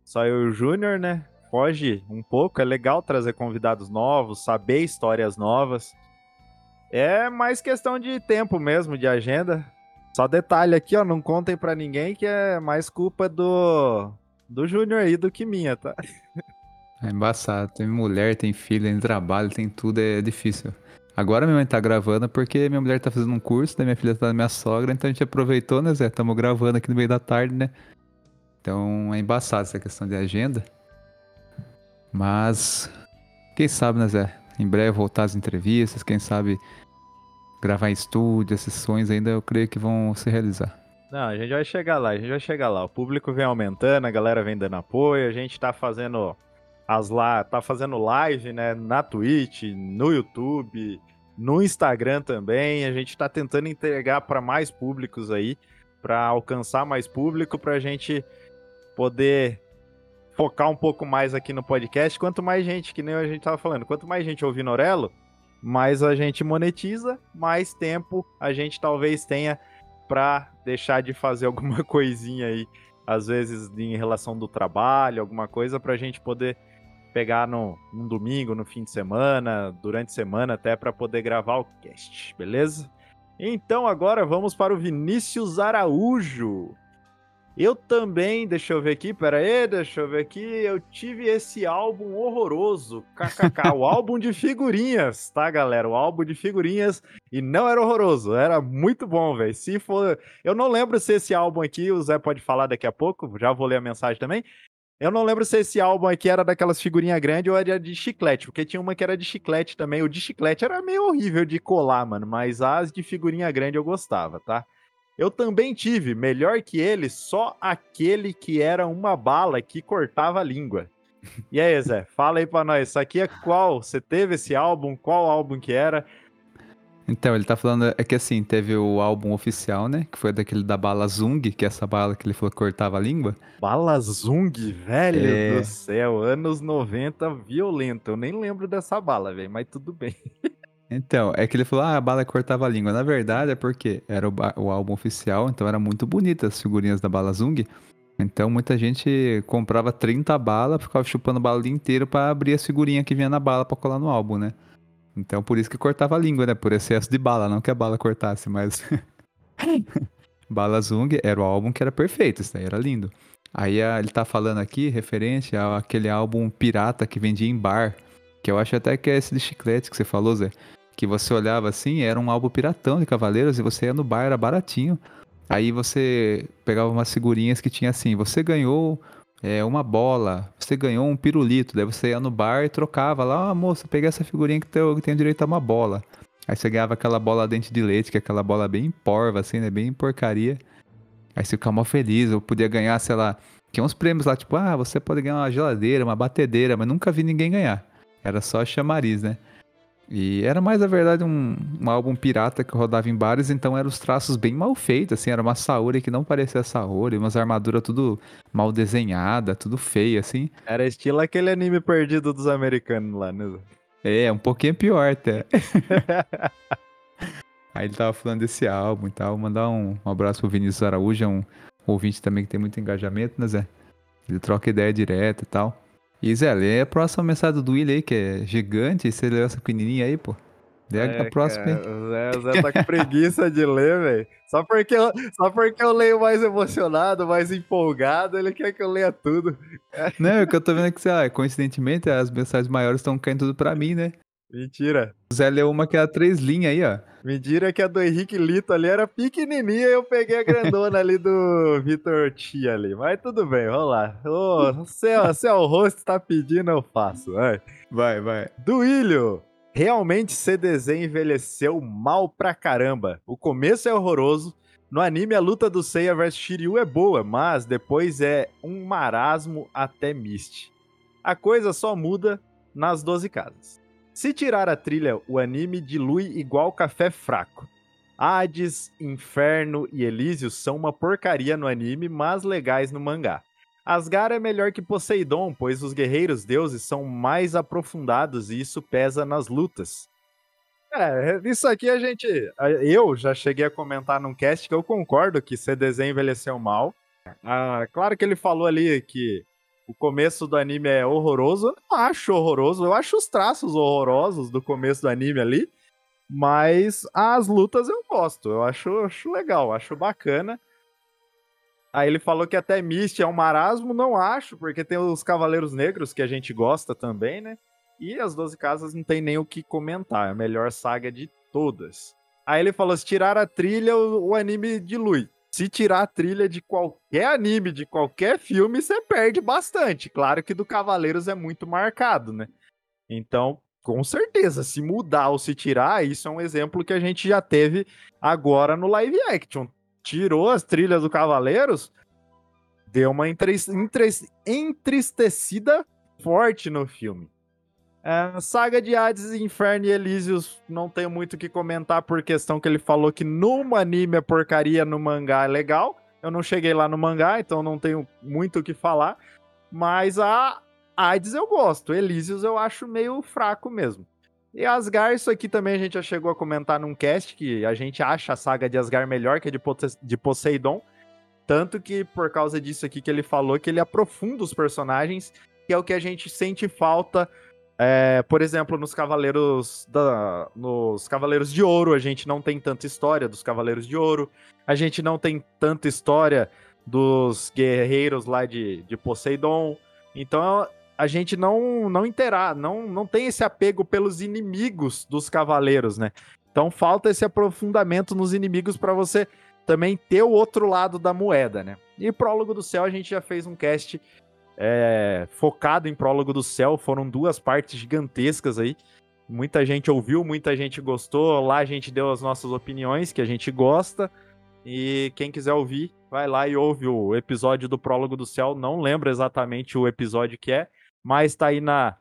só eu e o Júnior, né? Foge um pouco. É legal trazer convidados novos, saber histórias novas. É mais questão de tempo mesmo, de agenda. Só detalhe aqui, ó, não contem para ninguém que é mais culpa do do Júnior aí do que minha, tá? É embaçado. Tem mulher, tem filho, tem trabalho, tem tudo, é difícil. Agora minha mãe tá gravando porque minha mulher tá fazendo um curso, daí minha filha tá na minha sogra, então a gente aproveitou, né, Zé? Tamo gravando aqui no meio da tarde, né? Então é embaçado essa questão de agenda. Mas quem sabe, né, Zé? Em breve voltar às entrevistas, quem sabe gravar em estúdio, esses sonhos ainda eu creio que vão se realizar. Não, a gente vai chegar lá, a gente vai chegar lá. O público vem aumentando, a galera vem dando apoio, a gente tá fazendo as lá, tá fazendo live, né, na Twitch, no YouTube, no Instagram também. A gente tá tentando entregar para mais públicos aí, para alcançar mais público, pra gente poder focar um pouco mais aqui no podcast. Quanto mais gente, que nem a gente tava falando, quanto mais gente ouvir Norelo, mais a gente monetiza, mais tempo a gente talvez tenha para deixar de fazer alguma coisinha aí, às vezes em relação do trabalho, alguma coisa para a gente poder pegar no, num domingo, no fim de semana, durante a semana até para poder gravar o cast, beleza? Então agora vamos para o Vinícius Araújo. Eu também, deixa eu ver aqui, pera aí, deixa eu ver aqui, eu tive esse álbum horroroso, kkk, o álbum de figurinhas, tá, galera? O álbum de figurinhas, e não era horroroso, era muito bom, velho. Se for, eu não lembro se esse álbum aqui, o Zé pode falar daqui a pouco, já vou ler a mensagem também. Eu não lembro se esse álbum aqui era daquelas figurinhas grandes ou era de chiclete, porque tinha uma que era de chiclete também. O de chiclete era meio horrível de colar, mano, mas as de figurinha grande eu gostava, tá? Eu também tive, melhor que ele, só aquele que era uma bala que cortava a língua. E aí, Zé, fala aí pra nós, isso aqui é qual? Você teve esse álbum? Qual álbum que era? Então, ele tá falando, é que assim, teve o álbum oficial, né? Que foi daquele da bala Zung, que é essa bala que ele falou que cortava a língua. Bala Zung, velho é... do céu, anos 90, violento. Eu nem lembro dessa bala, velho, mas tudo bem. Então, é que ele falou, ah, a bala cortava a língua. Na verdade, é porque era o, o álbum oficial, então era muito bonita as figurinhas da bala Zung. Então muita gente comprava 30 balas, ficava chupando a bala o dia inteiro pra abrir as figurinhas que vinha na bala pra colar no álbum, né? Então por isso que cortava a língua, né? Por excesso de bala, não que a bala cortasse, mas. bala Zung era o álbum que era perfeito, isso daí era lindo. Aí ele tá falando aqui, referente àquele álbum pirata que vendia em bar. Que eu acho até que é esse de chiclete que você falou, Zé que você olhava assim, era um álbum piratão de Cavaleiros e você ia no bar, era baratinho. Aí você pegava umas figurinhas que tinha assim, você ganhou é, uma bola, você ganhou um pirulito, daí você ia no bar e trocava lá, ah, moça, peguei essa figurinha que tem, que tem direito a uma bola. Aí você ganhava aquela bola dente de leite, que é aquela bola bem porva, assim, né, bem porcaria. Aí você ficava mal feliz, eu podia ganhar, sei lá, tinha uns prêmios lá, tipo, ah, você pode ganhar uma geladeira, uma batedeira, mas nunca vi ninguém ganhar. Era só chamariz, né? E era mais, na verdade, um, um, álbum pirata que rodava em bares, então eram os traços bem mal feitos, assim, era uma Saori que não parecia Saori, umas armaduras tudo mal desenhada, tudo feio, assim. Era estilo aquele anime perdido dos americanos lá, né? É, um pouquinho pior até. Aí ele tava falando desse álbum e tal, mandar um, um abraço pro Vinícius Araújo, é um ouvinte também que tem muito engajamento, né, Zé? Ele troca ideia direta e tal. E Zé, lê a próxima mensagem do William aí, que é gigante, e você leu essa pequenininha aí, pô. Lê é, a próxima aí. O Zé, Zé tá com preguiça de ler, velho. Só porque, eu, só porque eu leio mais emocionado, mais empolgado, ele quer que eu leia tudo. Não, é que eu tô vendo é que, sei lá, coincidentemente, as mensagens maiores estão caindo tudo pra mim, né? Mentira. O Zé leu uma que é a três linhas aí, ó. Mentira que a do Henrique Lito ali era pequenininha e eu peguei a grandona ali do Vitor Tia ali. Mas tudo bem, vamos lá. Ô, se, é, se é o rosto tá pedindo, eu faço. Vai, vai. vai. Duílio. Realmente CDZ envelheceu mal pra caramba. O começo é horroroso. No anime, a luta do Seiya vs Shiryu é boa, mas depois é um marasmo até Mist. A coisa só muda nas 12 casas. Se tirar a trilha, o anime dilui igual café fraco. Hades, Inferno e Elísio são uma porcaria no anime, mas legais no mangá. Asgard é melhor que Poseidon, pois os guerreiros deuses são mais aprofundados e isso pesa nas lutas. É, isso aqui a gente. Eu já cheguei a comentar num cast que eu concordo que CDZ envelheceu mal. Ah, claro que ele falou ali que o começo do anime é horroroso. Eu não acho horroroso, eu acho os traços horrorosos do começo do anime ali. Mas as lutas eu gosto, eu acho, acho legal, acho bacana. Aí ele falou que até Mist é um marasmo, não acho, porque tem os Cavaleiros Negros que a gente gosta também, né? E as Doze Casas não tem nem o que comentar, é a melhor saga de todas. Aí ele falou: se tirar a trilha, o, o anime dilui. Se tirar a trilha de qualquer anime, de qualquer filme, você perde bastante. Claro que do Cavaleiros é muito marcado, né? Então, com certeza, se mudar ou se tirar, isso é um exemplo que a gente já teve agora no live action tirou as trilhas do Cavaleiros, deu uma entristecida forte no filme. É, saga de Hades, Inferno e Elísios, não tenho muito o que comentar por questão que ele falou que no anime é porcaria, no mangá é legal. Eu não cheguei lá no mangá, então não tenho muito o que falar. Mas a Hades eu gosto, Elísios eu acho meio fraco mesmo. E Asgard, isso aqui também a gente já chegou a comentar num cast que a gente acha a saga de Asgard melhor que a de, de Poseidon. Tanto que por causa disso aqui que ele falou que ele aprofunda os personagens, que é o que a gente sente falta. É, por exemplo, nos Cavaleiros da, nos Cavaleiros de Ouro, a gente não tem tanta história dos Cavaleiros de Ouro. A gente não tem tanta história dos guerreiros lá de, de Poseidon. Então a gente não não interá, não não tem esse apego pelos inimigos dos cavaleiros, né? Então falta esse aprofundamento nos inimigos para você também ter o outro lado da moeda, né? E Prólogo do Céu a gente já fez um cast é, focado em Prólogo do Céu, foram duas partes gigantescas aí. Muita gente ouviu, muita gente gostou. Lá a gente deu as nossas opiniões, que a gente gosta. E quem quiser ouvir, vai lá e ouve o episódio do Prólogo do Céu. Não lembro exatamente o episódio que é, mas tá aí na,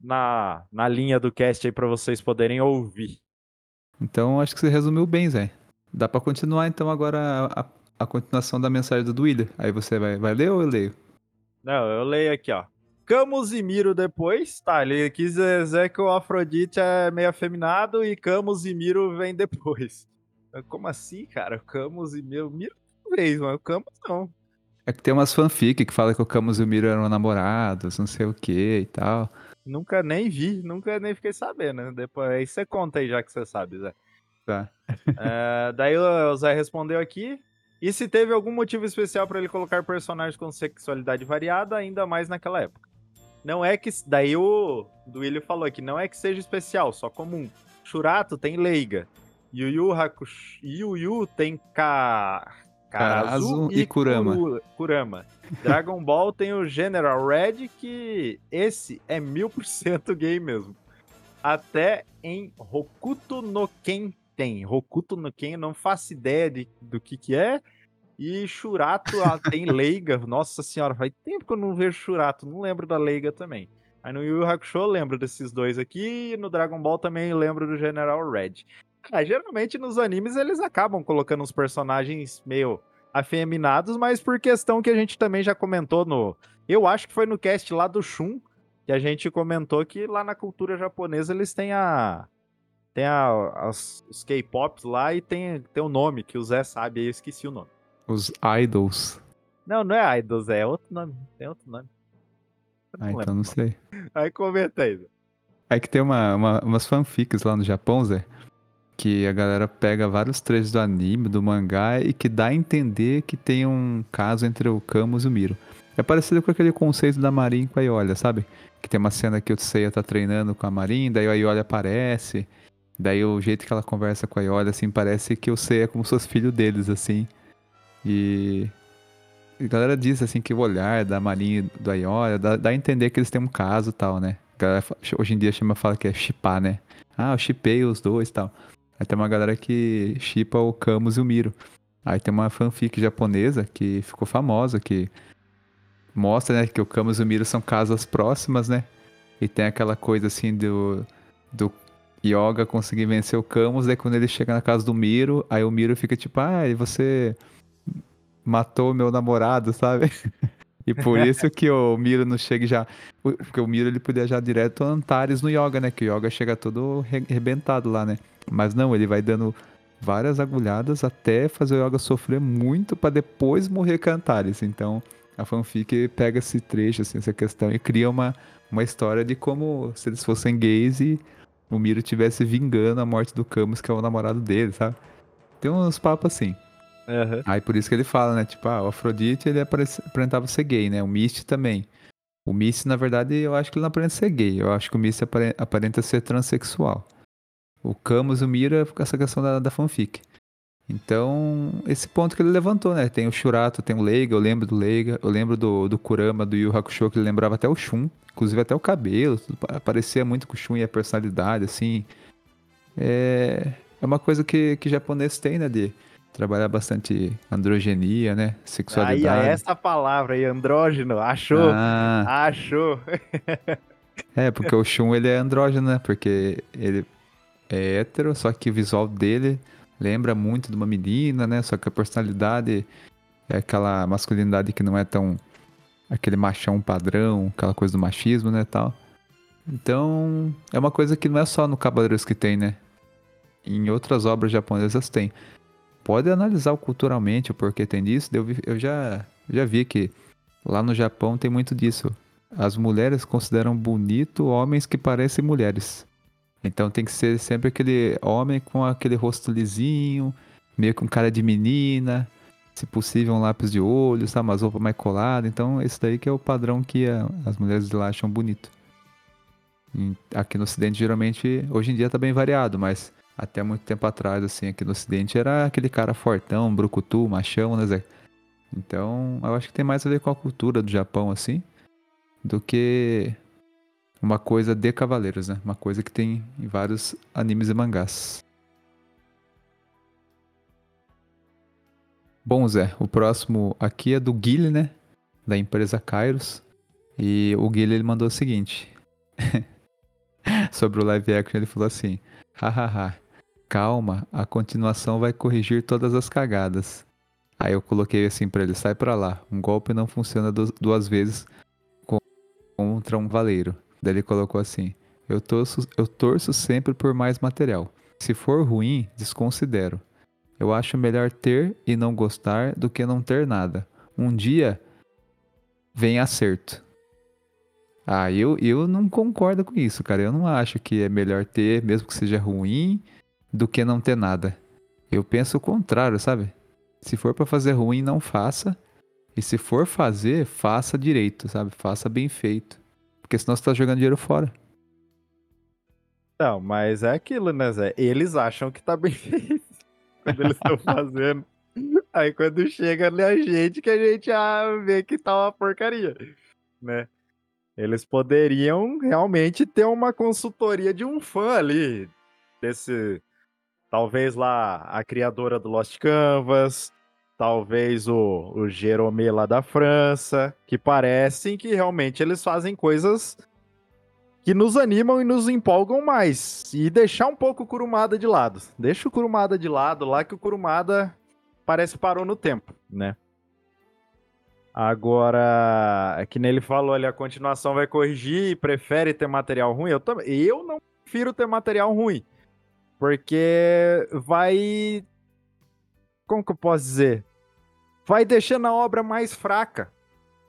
na, na linha do cast aí para vocês poderem ouvir. Então acho que você resumiu bem, Zé. Dá para continuar então agora a, a, continuação da mensagem do Duília. Aí você vai, vai ler ou eu leio? Não, eu leio aqui, ó. Camus e Miro depois, tá, ele quis dizer que o Afrodite é meio afeminado e Camus e Miro vem depois. Como assim, cara? Camus e Miro, Miro vez, mas o Camus não. É que tem umas fanfic que fala que o Camus e o Miro eram namorados, não sei o que e tal. Nunca nem vi, nunca nem fiquei sabendo. Depois aí você conta aí já que você sabe, Zé. Tá. é, daí o Zé respondeu aqui. E se teve algum motivo especial para ele colocar personagens com sexualidade variada, ainda mais naquela época. Não é que. Daí o Duílio falou que não é que seja especial, só comum. Churato tem leiga. Yu Yu Hakusho. Yu Yu tem Ka... Karazu e, e Kurama. Kurama. Dragon Ball tem o General Red, que esse é mil por cento gay mesmo. Até em Hokuto no Ken tem. Hokuto no Ken, não faço ideia de, do que que é. E Churato tem Leiga. Nossa senhora, faz tempo que eu não vejo Churato. Não lembro da Leiga também. Aí no Yu Yu Hakusho eu lembro desses dois aqui. E no Dragon Ball também lembro do General Red. Ah, geralmente nos animes eles acabam colocando uns personagens meio afeminados, mas por questão que a gente também já comentou no. Eu acho que foi no cast lá do Shun, que a gente comentou que lá na cultura japonesa eles têm a. Tem a, as, os K-Pops lá e tem, tem o um nome que o Zé sabe aí, eu esqueci o nome. Os Idols. Não, não é Idols, é outro nome. Tem outro nome. Ah, então não sei. Aí comenta aí. É que tem uma, uma, umas fanfics lá no Japão, Zé, que a galera pega vários trechos do anime, do mangá e que dá a entender que tem um caso entre o Camus e o Miro. É parecido com aquele conceito da Marin com a Iolia, sabe? Que tem uma cena que o Seiya tá treinando com a Marin, daí a Iolia aparece, daí o jeito que ela conversa com a Iolia, assim, parece que o Seiya é como se fosse filho deles, assim. E... a galera diz, assim, que o olhar da Marin e do Iolia dá, dá a entender que eles têm um caso e tal, né? A galera hoje em dia chama, fala que é chipar, né? Ah, eu chipei os dois e tal. Aí tem uma galera que chipa o Camus e o Miro. Aí tem uma fanfic japonesa que ficou famosa, que mostra, né, que o Camus e o Miro são casas próximas, né? E tem aquela coisa assim do, do Yoga conseguir vencer o Camus, daí quando ele chega na casa do Miro, aí o Miro fica tipo, ah, você matou meu namorado, sabe? e por isso que o Miro não chega já. Porque o Miro ele podia já direto Antares no Yoga, né? Que o Yoga chega todo arrebentado lá, né? Mas não, ele vai dando várias agulhadas até fazer o Yoga sofrer muito para depois morrer Cantares. Então a fanfic pega esse trecho, assim, essa questão e cria uma, uma história de como se eles fossem gays e o Miro estivesse vingando a morte do Camus, que é o namorado dele, sabe? Tem uns papos assim. Uhum. Aí por isso que ele fala, né? Tipo, ah, o Afrodite ele aparentava ser gay, né? O Misty também. O Misty, na verdade, eu acho que ele não aparenta ser gay. Eu acho que o Misty apare- aparenta ser transexual. O Camus e o Mira com essa questão da, da fanfic. Então, esse ponto que ele levantou, né? Tem o Shurato, tem o Leiga, eu lembro do Leiga, eu lembro do, do Kurama, do Yu Hakusho, que ele lembrava até o Shun, inclusive até o cabelo, tudo pa- parecia muito com o Shun e a personalidade, assim. É, é uma coisa que, que japonês tem, né? De trabalhar bastante androgenia, né? Aí, Sexualidade. essa palavra aí, andrógeno, achou? Ah, Achou. é, porque o Shun ele é andrógeno, né? Porque ele é hétero, só que o visual dele lembra muito de uma menina, né? Só que a personalidade é aquela masculinidade que não é tão aquele machão padrão, aquela coisa do machismo, né, tal. Então, é uma coisa que não é só no Cavaleiros que tem, né? Em outras obras japonesas tem. Pode analisar culturalmente o porquê tem disso. Eu, eu já, já vi que lá no Japão tem muito disso. As mulheres consideram bonito homens que parecem mulheres. Então tem que ser sempre aquele homem com aquele rosto lisinho, meio com cara de menina, se possível um lápis de olho, sabe, umas roupas mais coladas. Então esse daí que é o padrão que a- as mulheres de lá acham bonito. Aqui no ocidente geralmente, hoje em dia tá bem variado, mas até muito tempo atrás, assim, aqui no ocidente era aquele cara fortão, brucutu, machão, né, Zé? Então eu acho que tem mais a ver com a cultura do Japão, assim, do que uma coisa de cavaleiros, né? Uma coisa que tem em vários animes e mangás. Bom, Zé, o próximo aqui é do Guile, né? Da empresa Kairos. E o Guile ele mandou o seguinte: sobre o live action, ele falou assim: hahaha, calma, a continuação vai corrigir todas as cagadas. Aí eu coloquei assim pra ele: sai pra lá, um golpe não funciona du- duas vezes co- contra um valeiro. Daí ele colocou assim: eu torço, eu torço sempre por mais material. Se for ruim, desconsidero. Eu acho melhor ter e não gostar do que não ter nada. Um dia vem acerto. Ah, eu, eu não concordo com isso, cara. Eu não acho que é melhor ter, mesmo que seja ruim, do que não ter nada. Eu penso o contrário, sabe? Se for pra fazer ruim, não faça. E se for fazer, faça direito, sabe? Faça bem feito. Porque senão você tá jogando dinheiro fora. Não, mas é aquilo, né, Zé? Eles acham que tá bem feito quando eles estão fazendo. Aí quando chega ali a gente, que a gente ah, vê que tá uma porcaria, né? Eles poderiam realmente ter uma consultoria de um fã ali, desse... Talvez lá a criadora do Lost Canvas, talvez o, o Jerome lá da França, que parecem que realmente eles fazem coisas que nos animam e nos empolgam mais. E deixar um pouco o Kurumada de lado. Deixa o Kurumada de lado lá, que o Kurumada parece parou no tempo, né? Agora, é que nele falou ali, a continuação vai corrigir e prefere ter material ruim. Eu, também, eu não prefiro ter material ruim. Porque vai. Como que eu posso dizer? Vai deixando a obra mais fraca,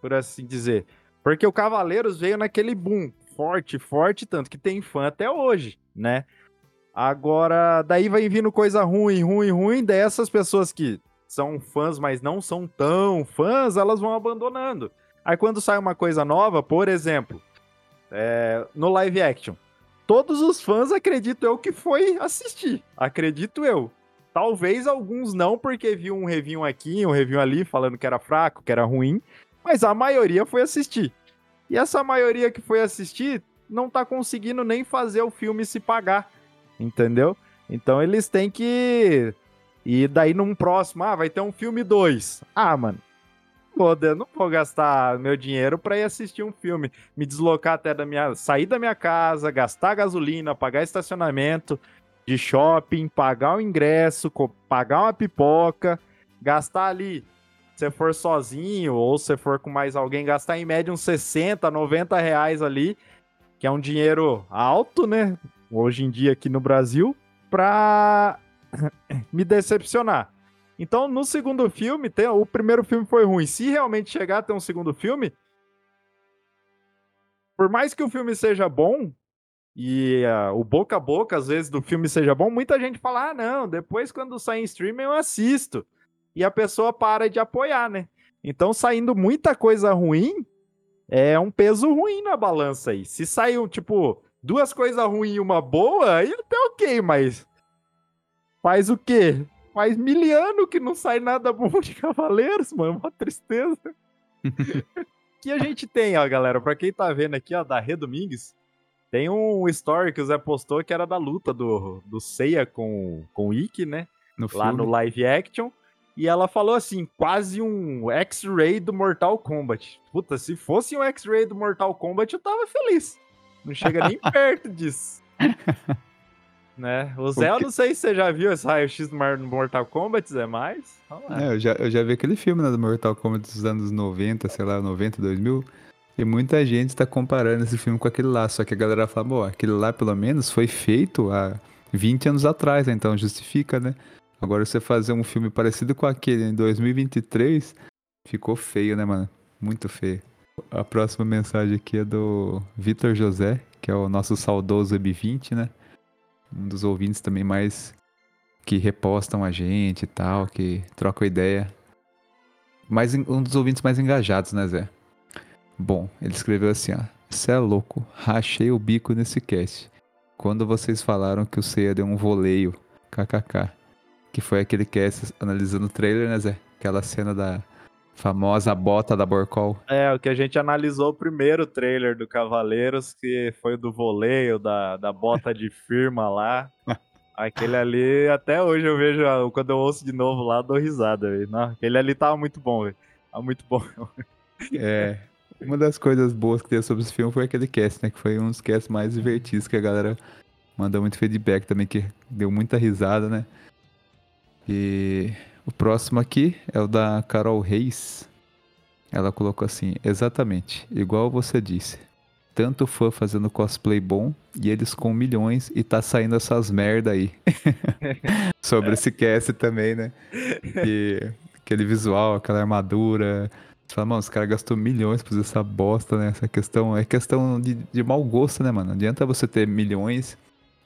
por assim dizer. Porque o Cavaleiros veio naquele boom forte, forte, tanto que tem fã até hoje, né? Agora, daí vai vindo coisa ruim, ruim, ruim, dessas pessoas que são fãs, mas não são tão fãs, elas vão abandonando. Aí quando sai uma coisa nova, por exemplo, é, no live action, todos os fãs acredito eu que foi assistir. Acredito eu. Talvez alguns não, porque viu um review aqui, um review ali, falando que era fraco, que era ruim, mas a maioria foi assistir. E essa maioria que foi assistir não tá conseguindo nem fazer o filme se pagar, entendeu? Então eles têm que. E daí num próximo, ah, vai ter um filme 2. Ah, mano. Eu não vou gastar meu dinheiro pra ir assistir um filme, me deslocar até da minha. sair da minha casa, gastar gasolina, pagar estacionamento de shopping, pagar o ingresso, pagar uma pipoca, gastar ali se for sozinho ou se for com mais alguém, gastar em média uns 60, 90 reais ali, que é um dinheiro alto, né? Hoje em dia aqui no Brasil, pra me decepcionar. Então, no segundo filme, tem, o primeiro filme foi ruim. Se realmente chegar a ter um segundo filme, por mais que o filme seja bom, e ah, o boca a boca, às vezes, do filme seja bom, muita gente fala: ah, não, depois quando sair em streaming eu assisto. e a pessoa para de apoiar, né? Então, saindo muita coisa ruim, é um peso ruim na balança aí. Se saiu, tipo, duas coisas ruins e uma boa, aí até ok, mas faz o quê? Faz miliano que não sai nada bom de Cavaleiros, mano. Uma tristeza. que a gente tem, ó, galera, pra quem tá vendo aqui, ó, da Rê Domingues, tem um story que o Zé postou que era da luta do, do Seiya com, com o Ikki, né? No Lá filme. no live action. E ela falou assim, quase um X-Ray do Mortal Kombat. Puta, se fosse um X-Ray do Mortal Kombat, eu tava feliz. Não chega nem perto disso. né? O Zé, eu não sei se você já viu esse raio-x do Mortal Kombat, Zé, mas... É, eu, já, eu já vi aquele filme né, do Mortal Kombat dos anos 90, sei lá, 90, 2000. E muita gente tá comparando esse filme com aquele lá. Só que a galera fala, pô, aquele lá pelo menos foi feito há 20 anos atrás, né? Então justifica, né? Agora você fazer um filme parecido com aquele em 2023, ficou feio, né, mano? Muito feio. A próxima mensagem aqui é do Vitor José, que é o nosso saudoso EB20, né? Um dos ouvintes também mais que repostam a gente e tal, que trocam ideia. Mais, en- um dos ouvintes mais engajados, né, Zé? Bom, ele escreveu assim, ó. Cê é louco, rachei o bico nesse cast. Quando vocês falaram que o Ceia deu um voleio, kkk. Que foi aquele cast analisando o trailer, né, Zé? Aquela cena da famosa bota da Borcol. É, o que a gente analisou o primeiro trailer do Cavaleiros, que foi o do voleio, da, da bota de firma lá. Aquele ali, até hoje eu vejo, ah, quando eu ouço de novo lá, dou risada, velho. Não, Aquele ali tava muito bom, velho. Tava muito bom. É. Uma das coisas boas que teve sobre esse filme foi aquele cast, né? Que foi um dos casts mais divertidos que a galera mandou muito feedback também, que deu muita risada, né? E o próximo aqui é o da Carol Reis. Ela colocou assim, exatamente, igual você disse. Tanto fã fazendo cosplay bom e eles com milhões e tá saindo essas merda aí. Sobre esse cast também, né? E aquele visual, aquela armadura. Você fala, mano, os caras gastou milhões pra fazer essa bosta, né? Essa questão é questão de, de mau gosto, né, mano? Não adianta você ter milhões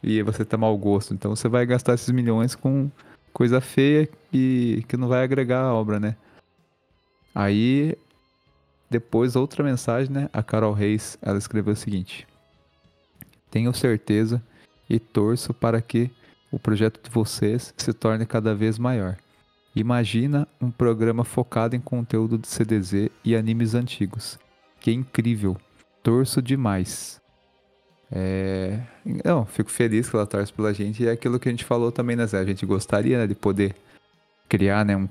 e você ter mau gosto. Então você vai gastar esses milhões com coisa feia e que não vai agregar a obra, né? Aí, depois, outra mensagem, né? A Carol Reis, ela escreveu o seguinte: Tenho certeza e torço para que o projeto de vocês se torne cada vez maior. Imagina um programa focado em conteúdo de CDZ e animes antigos. Que incrível. Torço demais. É... Não, fico feliz que ela torce pela gente. E é aquilo que a gente falou também, né, Zé? A gente gostaria né, de poder criar né, um,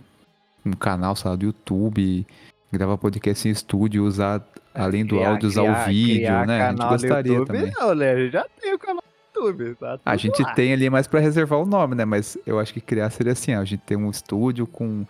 um canal, sei lá, do YouTube, gravar podcast em estúdio, usar, além do Criar- áudio, usar criar- o vídeo, né? A gente gostaria YouTube, também. Não, né? Gente já tem o canal YouTube. Tá A gente lá. tem ali mais pra reservar o nome, né? Mas eu acho que criar seria assim, a gente tem um estúdio com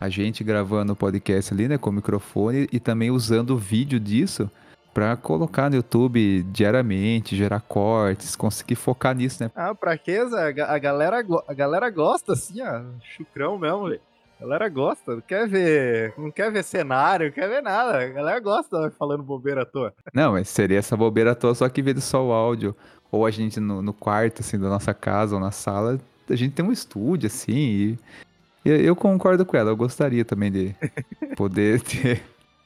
a gente gravando o podcast ali, né, com o microfone e também usando o vídeo disso pra colocar no YouTube diariamente, gerar cortes, conseguir focar nisso, né? Ah, pra quê, Zé? A ga- A galera, a galera gosta, assim, ó. Chucrão mesmo, velho. A galera gosta, não quer ver. Não quer ver cenário, não quer ver nada. A galera gosta falando bobeira à toa. Não, mas seria essa bobeira toda só que vendo só o áudio ou a gente no, no quarto assim da nossa casa ou na sala, a gente tem um estúdio assim e e eu concordo com ela, eu gostaria também de poder ter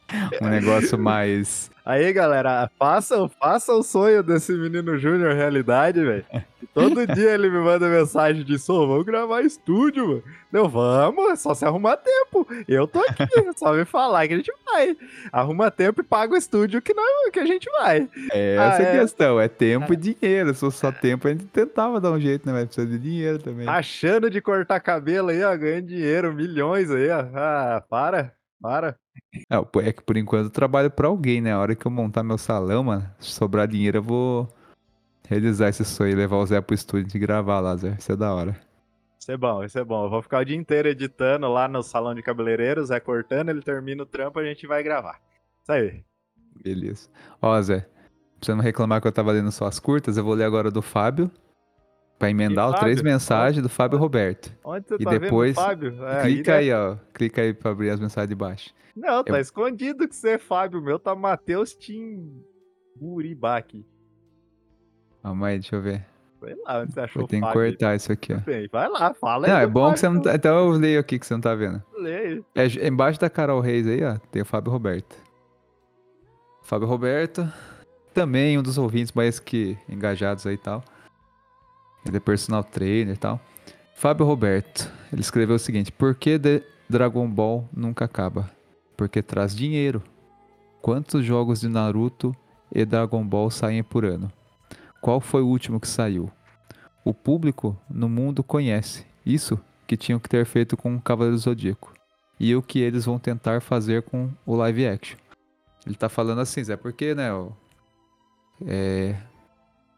um negócio mais Aí, galera, faça, faça o sonho desse menino Júnior realidade, velho. Todo dia ele me manda mensagem de "Ô, vamos gravar estúdio, mano. Eu, vamos, é só se arrumar tempo. Eu tô aqui, só me falar que a gente vai. Arruma tempo e paga o estúdio que, não, que a gente vai. É Ah, essa a é. questão, é tempo e dinheiro. Se fosse só tempo, a gente tentava dar um jeito, né? Mas precisa de dinheiro também. Achando de cortar cabelo aí, ó, ganhando dinheiro, milhões aí, ó. Ah, para, para. É, é que por enquanto eu trabalho pra alguém, né? A hora que eu montar meu salão, mano, se sobrar dinheiro, eu vou realizar esse sonho e levar o Zé pro estúdio e gravar lá, Zé. Isso é da hora. Isso é bom, isso é bom. Eu vou ficar o dia inteiro editando lá no salão de cabeleireiros, é cortando, ele termina o trampo, a gente vai gravar. Isso aí. Beleza. Ó, Zé, pra você não reclamar que eu tava lendo só as curtas, eu vou ler agora do Fábio. Pra emendar as três Fábio? mensagens do Fábio Roberto. Onde você E tá depois, vendo, Fábio? É, Clica né? aí, ó. Clica aí pra abrir as mensagens de baixo. Não, tá Eu- escondido que você é Fábio. O meu tá Matheus Tim Buribaki. Calma aí, deixa eu ver. Foi lá onde você achou Eu tenho que Fábio. cortar isso aqui, ó. Vai lá, fala Não, aí. é bom que você não tá. Então eu leio aqui que você não tá vendo. Aí. É, j- embaixo da Carol Reis aí, ó, tem o Fábio Roberto. Fábio Roberto, também um dos ouvintes mais que engajados aí e tal. Ele é personal trainer e tal. Fábio Roberto, ele escreveu o seguinte: Por que Dragon Ball nunca acaba? Porque traz dinheiro. Quantos jogos de Naruto e Dragon Ball saem por ano? Qual foi o último que saiu? O público no mundo conhece. Isso que tinham que ter feito com o Cavaleiro Zodíaco e o que eles vão tentar fazer com o live action. Ele tá falando assim, Zé, porque, né, o, é,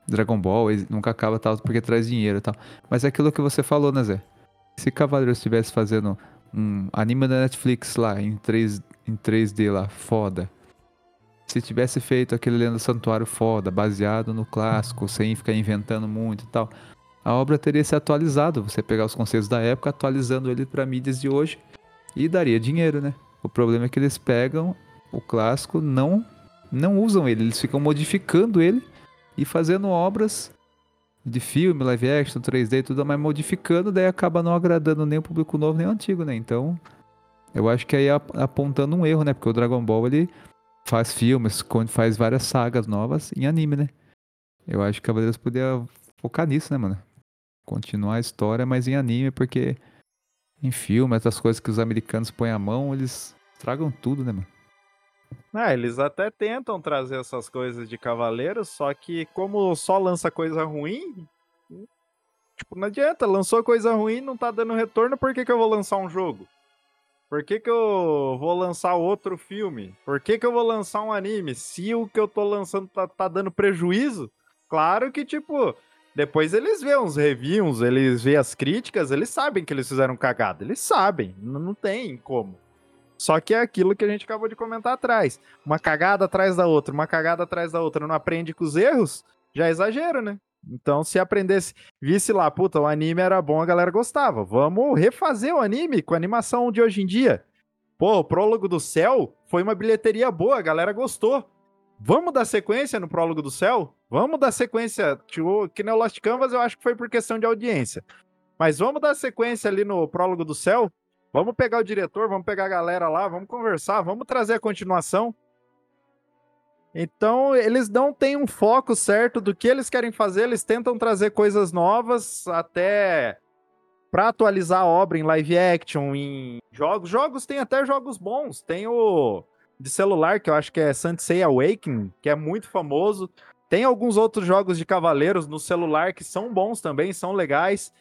Dragon Ball nunca acaba tal, porque traz dinheiro e tal. Mas é aquilo que você falou, né, Zé? Se Cavaleiros estivesse fazendo um anime da Netflix lá, em, 3, em 3D lá, foda. Se tivesse feito aquele Lenda do Santuário foda, baseado no clássico, sem ficar inventando muito e tal, a obra teria se atualizado. Você pegar os conceitos da época, atualizando ele para mídias de hoje e daria dinheiro, né? O problema é que eles pegam o clássico, não não usam ele, eles ficam modificando ele e fazendo obras de filme, live action, 3D e tudo, mas modificando, daí acaba não agradando nem o público novo nem o antigo, né? Então, eu acho que aí é ap- apontando um erro, né? Porque o Dragon Ball ele faz filmes, faz várias sagas novas em anime, né? Eu acho que Cavaleiros podia focar nisso, né, mano? Continuar a história, mas em anime, porque em filme, essas coisas que os americanos põem a mão, eles tragam tudo, né, mano? Ah, eles até tentam trazer essas coisas de Cavaleiros, só que como só lança coisa ruim, tipo, não adianta, lançou coisa ruim, não tá dando retorno, por que, que eu vou lançar um jogo? Por que, que eu vou lançar outro filme? Por que, que eu vou lançar um anime? Se o que eu tô lançando tá, tá dando prejuízo, claro que, tipo, depois eles vêem uns reviews, eles vêem as críticas, eles sabem que eles fizeram cagada. Eles sabem, não tem como. Só que é aquilo que a gente acabou de comentar atrás. Uma cagada atrás da outra, uma cagada atrás da outra, não aprende com os erros, já é exagero, né? Então, se aprendesse, visse lá, puta, o anime era bom, a galera gostava. Vamos refazer o anime com a animação de hoje em dia. Pô, o prólogo do céu foi uma bilheteria boa, a galera gostou. Vamos dar sequência no prólogo do céu? Vamos dar sequência. Tipo, que no Lost Canvas eu acho que foi por questão de audiência. Mas vamos dar sequência ali no prólogo do céu? Vamos pegar o diretor, vamos pegar a galera lá, vamos conversar, vamos trazer a continuação. Então, eles não têm um foco certo do que eles querem fazer, eles tentam trazer coisas novas até para atualizar a obra em live action, em jogos. Jogos tem até jogos bons. Tem o de celular, que eu acho que é Sansei Awakening, que é muito famoso. Tem alguns outros jogos de cavaleiros no celular que são bons também, são legais.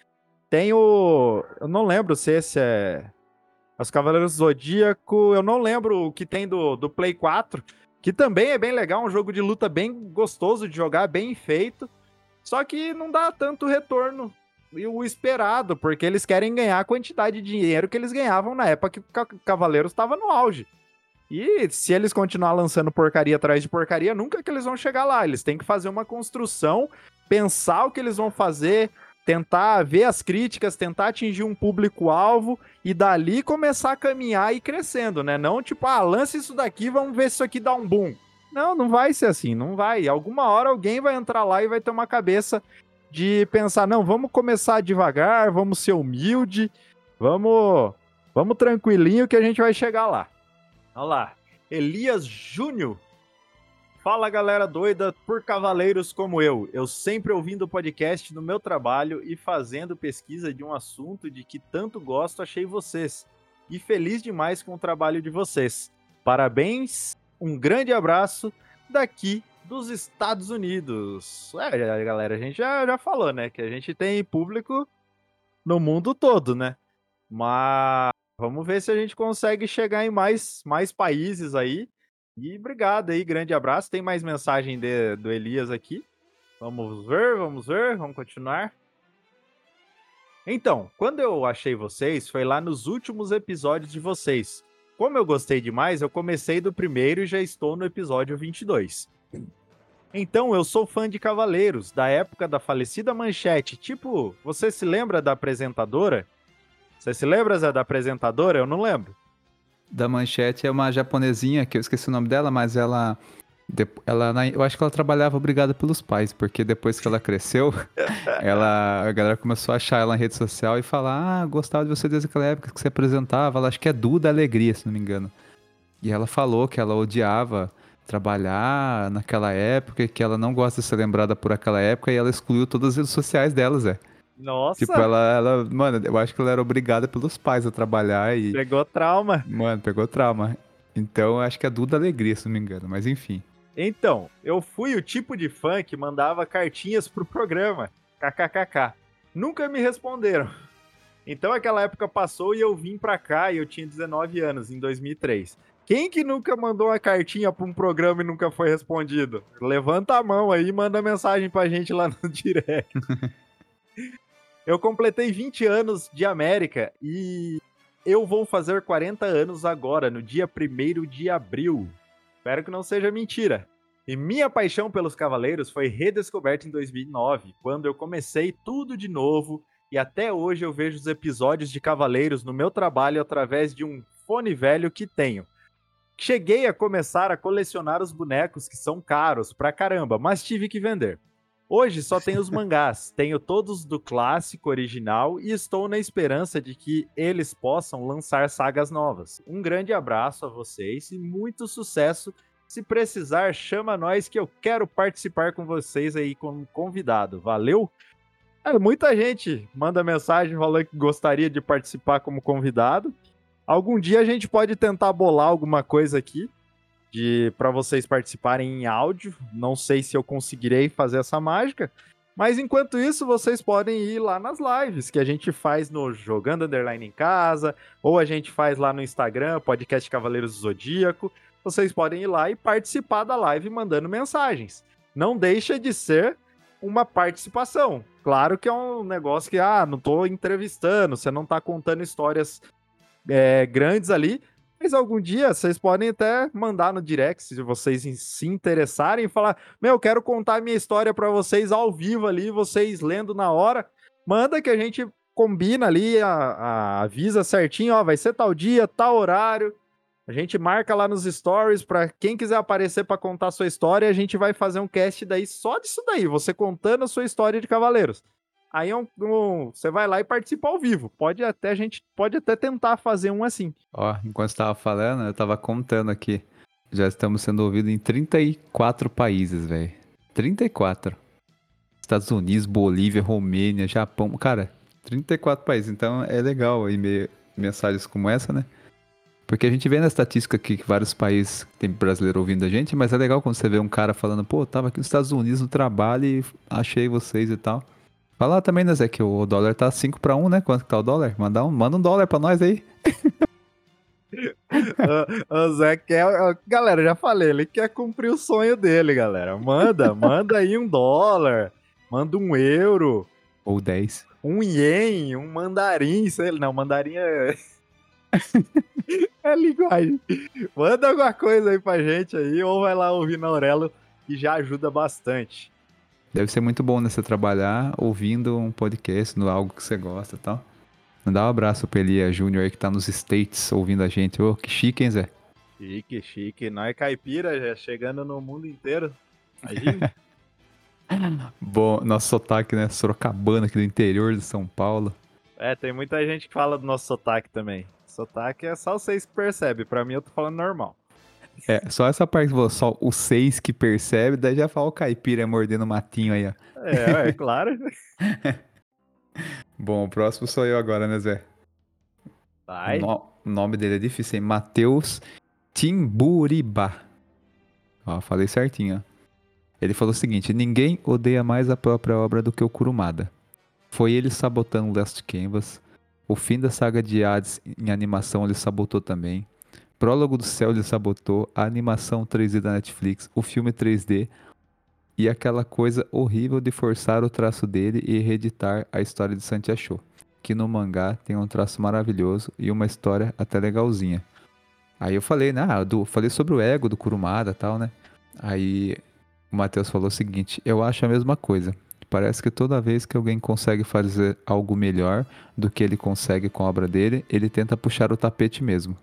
Tem o. Eu não lembro se esse é. Os Cavaleiros do Zodíaco. Eu não lembro o que tem do, do Play 4. Que também é bem legal, um jogo de luta bem gostoso de jogar, bem feito. Só que não dá tanto retorno e o esperado, porque eles querem ganhar a quantidade de dinheiro que eles ganhavam na época que Cavaleiros estava no auge. E se eles continuar lançando porcaria atrás de porcaria, nunca que eles vão chegar lá. Eles têm que fazer uma construção, pensar o que eles vão fazer, tentar ver as críticas, tentar atingir um público-alvo e dali começar a caminhar e crescendo, né? Não tipo, ah, lance isso daqui, vamos ver se isso aqui dá um boom. Não, não vai ser assim, não vai. Alguma hora alguém vai entrar lá e vai ter uma cabeça de pensar, não, vamos começar devagar, vamos ser humilde, vamos, vamos tranquilinho que a gente vai chegar lá. Olha lá, Elias Júnior. Fala galera doida por cavaleiros como eu. Eu sempre ouvindo o podcast no meu trabalho e fazendo pesquisa de um assunto de que tanto gosto, achei vocês. E feliz demais com o trabalho de vocês. Parabéns, um grande abraço daqui dos Estados Unidos. É, galera, a gente já, já falou, né? Que a gente tem público no mundo todo, né? Mas vamos ver se a gente consegue chegar em mais, mais países aí. E obrigado aí, grande abraço. Tem mais mensagem de- do Elias aqui. Vamos ver, vamos ver, vamos continuar. Então, quando eu achei vocês, foi lá nos últimos episódios de vocês. Como eu gostei demais, eu comecei do primeiro e já estou no episódio 22. Então, eu sou fã de Cavaleiros, da época da falecida Manchete. Tipo, você se lembra da apresentadora? Você se lembra, Zé, da apresentadora? Eu não lembro. Da Manchete é uma japonesinha, que eu esqueci o nome dela, mas ela ela, eu acho que ela trabalhava obrigada pelos pais, porque depois que ela cresceu, ela, a galera começou a achar ela na rede social e falar: Ah, gostava de você desde aquela época que você apresentava. Ela acho que é Duda Alegria, se não me engano. E ela falou que ela odiava trabalhar naquela época, que ela não gosta de ser lembrada por aquela época e ela excluiu todas as redes sociais dela, Zé. Nossa! Tipo, ela, ela, mano, eu acho que ela era obrigada pelos pais a trabalhar e. Pegou trauma. Mano, pegou trauma. Então, acho que é Duda Alegria, se não me engano, mas enfim. Então, eu fui o tipo de fã que mandava cartinhas pro programa. KKKK. Nunca me responderam. Então aquela época passou e eu vim pra cá e eu tinha 19 anos, em 2003. Quem que nunca mandou uma cartinha pra um programa e nunca foi respondido? Levanta a mão aí e manda mensagem pra gente lá no direct. Eu completei 20 anos de América e eu vou fazer 40 anos agora, no dia 1 de abril. Espero que não seja mentira. E minha paixão pelos Cavaleiros foi redescoberta em 2009, quando eu comecei tudo de novo e até hoje eu vejo os episódios de Cavaleiros no meu trabalho através de um fone velho que tenho. Cheguei a começar a colecionar os bonecos que são caros pra caramba, mas tive que vender. Hoje só tenho os mangás, tenho todos do clássico original e estou na esperança de que eles possam lançar sagas novas. Um grande abraço a vocês e muito sucesso. Se precisar, chama nós que eu quero participar com vocês aí como convidado. Valeu? É, muita gente manda mensagem falando que gostaria de participar como convidado. Algum dia a gente pode tentar bolar alguma coisa aqui de para vocês participarem em áudio. Não sei se eu conseguirei fazer essa mágica, mas enquanto isso vocês podem ir lá nas lives que a gente faz no Jogando Underline em Casa, ou a gente faz lá no Instagram, podcast Cavaleiros do Zodíaco. Vocês podem ir lá e participar da live mandando mensagens. Não deixa de ser uma participação. Claro que é um negócio que, ah, não tô entrevistando, você não tá contando histórias é, grandes ali, mas algum dia vocês podem até mandar no direct, se vocês se interessarem, e falar: Meu, quero contar minha história para vocês ao vivo ali, vocês lendo na hora. Manda que a gente combina ali, a, a, avisa certinho: Ó, vai ser tal dia, tal horário. A gente marca lá nos stories para quem quiser aparecer para contar sua história. A gente vai fazer um cast daí só disso daí, você contando a sua história de Cavaleiros. Aí é um, um, você vai lá e participa ao vivo. Pode até a gente pode até tentar fazer um assim. Ó, enquanto estava falando, eu estava contando aqui. Já estamos sendo ouvidos em 34 países, velho. 34. Estados Unidos, Bolívia, Romênia, Japão, cara, 34 países. Então é legal aí mensagens como essa, né? Porque a gente vê na estatística aqui que vários países tem brasileiro ouvindo a gente, mas é legal quando você vê um cara falando, pô, tava aqui nos Estados Unidos no trabalho e achei vocês e tal. Fala também, né, Zé, que o dólar tá 5 para 1, né? Quanto que tá o dólar? Manda um, manda um dólar pra nós aí. o, o Zé quer. Galera, já falei, ele quer cumprir o sonho dele, galera. Manda, manda aí um dólar. Manda um euro. Ou 10. Um ien, um mandarim, sei lá. Não, mandarim é. é linguagem. Manda alguma coisa aí pra gente aí, ou vai lá ouvir na Aurelo, que já ajuda bastante. Deve ser muito bom, né? Você trabalhar ouvindo um podcast, no algo que você gosta e tal. Mandar um abraço pra Elia Júnior aí que tá nos States ouvindo a gente. Ô, oh, que chique, hein, Zé? Chique, chique. Nós é caipira, já chegando no mundo inteiro. Imagina. bom, nosso sotaque, né? Sorocabana aqui do interior de São Paulo. É, tem muita gente que fala do nosso sotaque também. Sotaque é só vocês que percebem. Pra mim, eu tô falando normal. É, só essa parte, só o seis que percebe, daí já fala o caipira mordendo o matinho aí, ó. É, é claro. Bom, o próximo sou eu agora, né, Zé? Vai. O, no o nome dele é difícil, hein? Matheus Timburibá. Ó, falei certinho, ó. Ele falou o seguinte: ninguém odeia mais a própria obra do que o Kurumada. Foi ele sabotando Last Canvas. O fim da saga de Hades em animação ele sabotou também. Prólogo do Céu ele sabotou, a animação 3D da Netflix, o filme 3D e aquela coisa horrível de forçar o traço dele e reeditar a história de Santiago, que no mangá tem um traço maravilhoso e uma história até legalzinha. Aí eu falei, né, ah, do, falei sobre o ego do Kurumada e tal, né? Aí o Matheus falou o seguinte: eu acho a mesma coisa. Parece que toda vez que alguém consegue fazer algo melhor do que ele consegue com a obra dele, ele tenta puxar o tapete mesmo.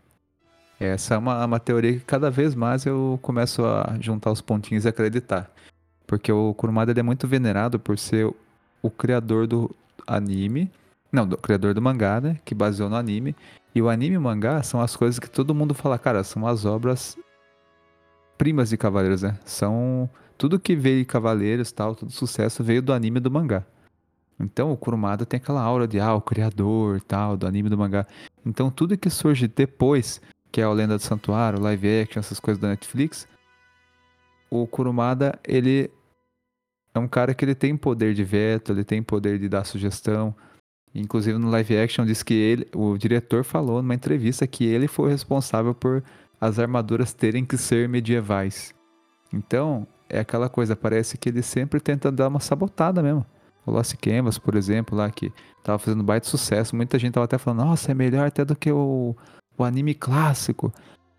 Essa é uma, uma teoria que cada vez mais eu começo a juntar os pontinhos e acreditar. Porque o Kurumada é muito venerado por ser o, criador do anime. Não, do criador do mangá, né? Que baseou no anime. E o anime e o mangá são as coisas que todo mundo fala, cara, são as obras primas de Cavaleiros, né? São tudo que veio de Cavaleiros, tal, todo sucesso veio do anime e do mangá. Então o Kurumada tem aquela aura de ah, o criador, tal, do anime e do mangá. Então tudo que surge depois, que é o Lenda do Santuário, live action, essas coisas da Netflix, o Kurumada, ele é um cara que ele tem poder de veto, ele tem poder de dar sugestão. Inclusive no live action diz que ele, o diretor falou numa entrevista que ele foi responsável por as armaduras terem que ser medievais. Então, é aquela coisa, parece que ele sempre tenta dar uma sabotada mesmo. O Lost Canvas, por exemplo, lá que tava fazendo baita sucesso, muita gente tava até falando, nossa, é melhor até do que o, o anime clássico.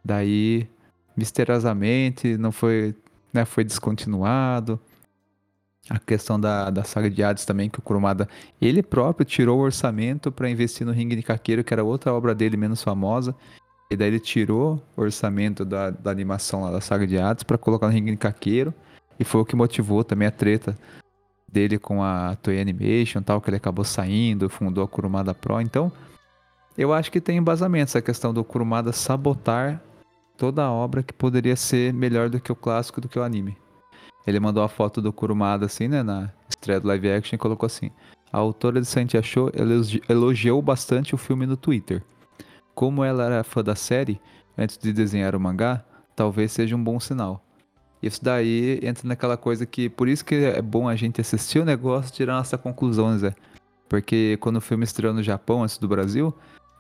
Daí, misteriosamente, não foi, né, foi descontinuado. A questão da, da saga de Hades também, que o Kurumada, ele próprio tirou o orçamento para investir no Ringue de Caqueiro, que era outra obra dele menos famosa, e daí ele tirou o orçamento da, da animação lá da saga de Hades para colocar no Ringue Caqueiro. E foi o que motivou também a treta dele com a Toei Animation tal, que ele acabou saindo, fundou a Kurumada Pro. Então, eu acho que tem embasamento essa questão do Kurumada sabotar toda a obra que poderia ser melhor do que o clássico, do que o anime. Ele mandou a foto do Kurumada assim, né, na estreia do live action e colocou assim: A autora de Santi achou elogiou bastante o filme no Twitter. Como ela era fã da série, antes de desenhar o mangá, talvez seja um bom sinal. Isso daí entra naquela coisa que, por isso que é bom a gente assistir o negócio e tirar nossa conclusão, Zé. Porque quando o filme estreou no Japão, antes do Brasil,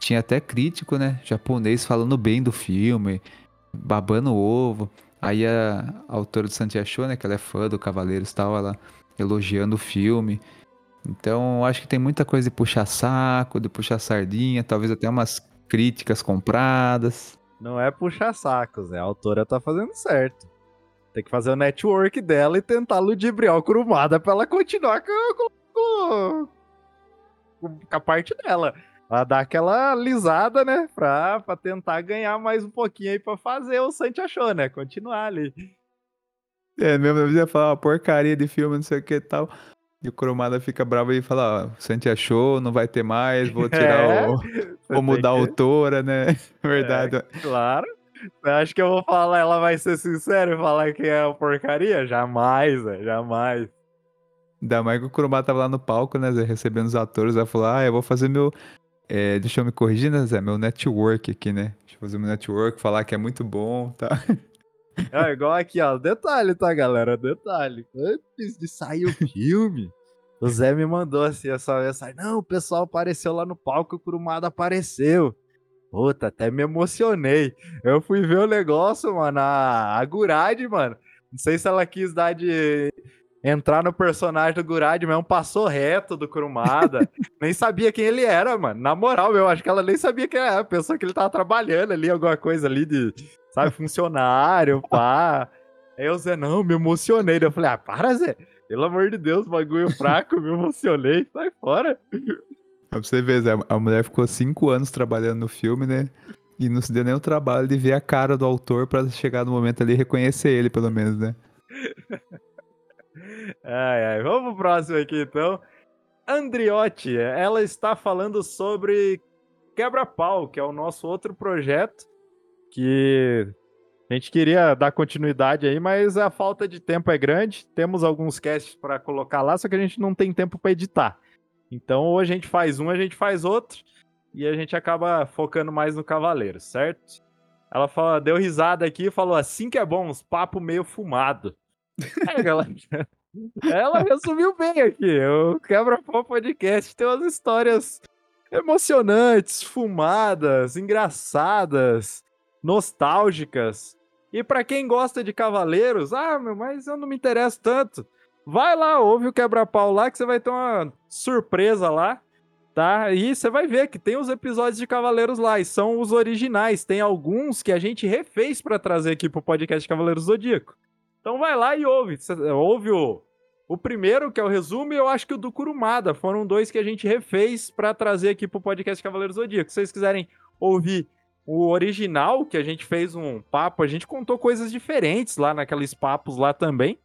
tinha até crítico, né, japonês falando bem do filme, babando ovo. Aí a, autora de Santi achou, né, que ela é fã do Cavaleiros e tal, ela elogiando o filme. Então, acho que tem muita coisa de puxar saco, de puxar sardinha, talvez até umas críticas compradas. Não é puxar sacos, é a autora tá fazendo certo. Tem que fazer o network dela e tentar ludibriar o Kurumada pra ela continuar com, com, com, com a parte dela. Ela dá aquela lisada, né? Pra, pra tentar ganhar mais um pouquinho aí pra fazer o Santi achou, né? Continuar ali. É, mesmo ia falar uma porcaria de filme, não sei o que e tal. E o Kurumada fica bravo e fala, ó, oh, Santi achou, não vai ter mais, vou tirar é, o... Vou mudar a autora, né? Verdade. É, claro. Você acha que eu vou falar, ela vai ser sincera e falar que é uma porcaria? Jamais, Zé, jamais. Ainda mais que o Kurumada tava lá no palco, né, recebendo os atores, ela falou, ah, eu vou fazer meu... É, deixa eu me corrigir, né, Zé? Meu network aqui, né? Deixa eu fazer meu network, falar que é muito bom, tá? É igual aqui, ó. Detalhe, tá, galera? Detalhe. Antes de sair o filme, o Zé me mandou assim essa mensagem. Não, o pessoal apareceu lá no palco, o Kurumada apareceu. Puta, até me emocionei. Eu fui ver o negócio, mano. A, a mano. Não sei se ela quis dar de entrar no personagem do Gurad mesmo, passou reto do Kurumada. nem sabia quem ele era, mano. Na moral, eu acho que ela nem sabia quem era. Pensou que ele tava trabalhando ali, alguma coisa ali de sabe, funcionário, pá. Aí o Zé, não, me emocionei. Eu falei, ah, para, Zé. Pelo amor de Deus, bagulho fraco, me emocionei, sai fora. Pra você ver, Zé, a mulher ficou cinco anos trabalhando no filme, né? E não se deu nem o trabalho de ver a cara do autor para chegar no momento ali e reconhecer ele, pelo menos, né? ai, ai. Vamos pro próximo aqui, então. Andriotti, ela está falando sobre Quebra-Pau, que é o nosso outro projeto que a gente queria dar continuidade aí, mas a falta de tempo é grande. Temos alguns casts para colocar lá, só que a gente não tem tempo para editar. Então, ou a gente faz um, a gente faz outro, e a gente acaba focando mais no Cavaleiro, certo? Ela fala, deu risada aqui e falou assim que é bom, uns papo meio fumado. É. Ela resumiu bem aqui. O Quebra-Pau Podcast tem umas histórias emocionantes, fumadas, engraçadas, nostálgicas. E para quem gosta de Cavaleiros, ah, meu, mas eu não me interesso tanto. Vai lá, ouve o quebra-pau lá que você vai ter uma surpresa lá, tá? E você vai ver que tem os episódios de Cavaleiros lá e são os originais. Tem alguns que a gente refez para trazer aqui pro podcast Cavaleiros Zodíaco. Então vai lá e ouve. Você ouve o, o primeiro, que é o resumo, e eu acho que o do Kurumada. Foram dois que a gente refez para trazer aqui pro podcast Cavaleiros Zodíaco. Se vocês quiserem ouvir o original, que a gente fez um papo, a gente contou coisas diferentes lá naqueles papos lá também.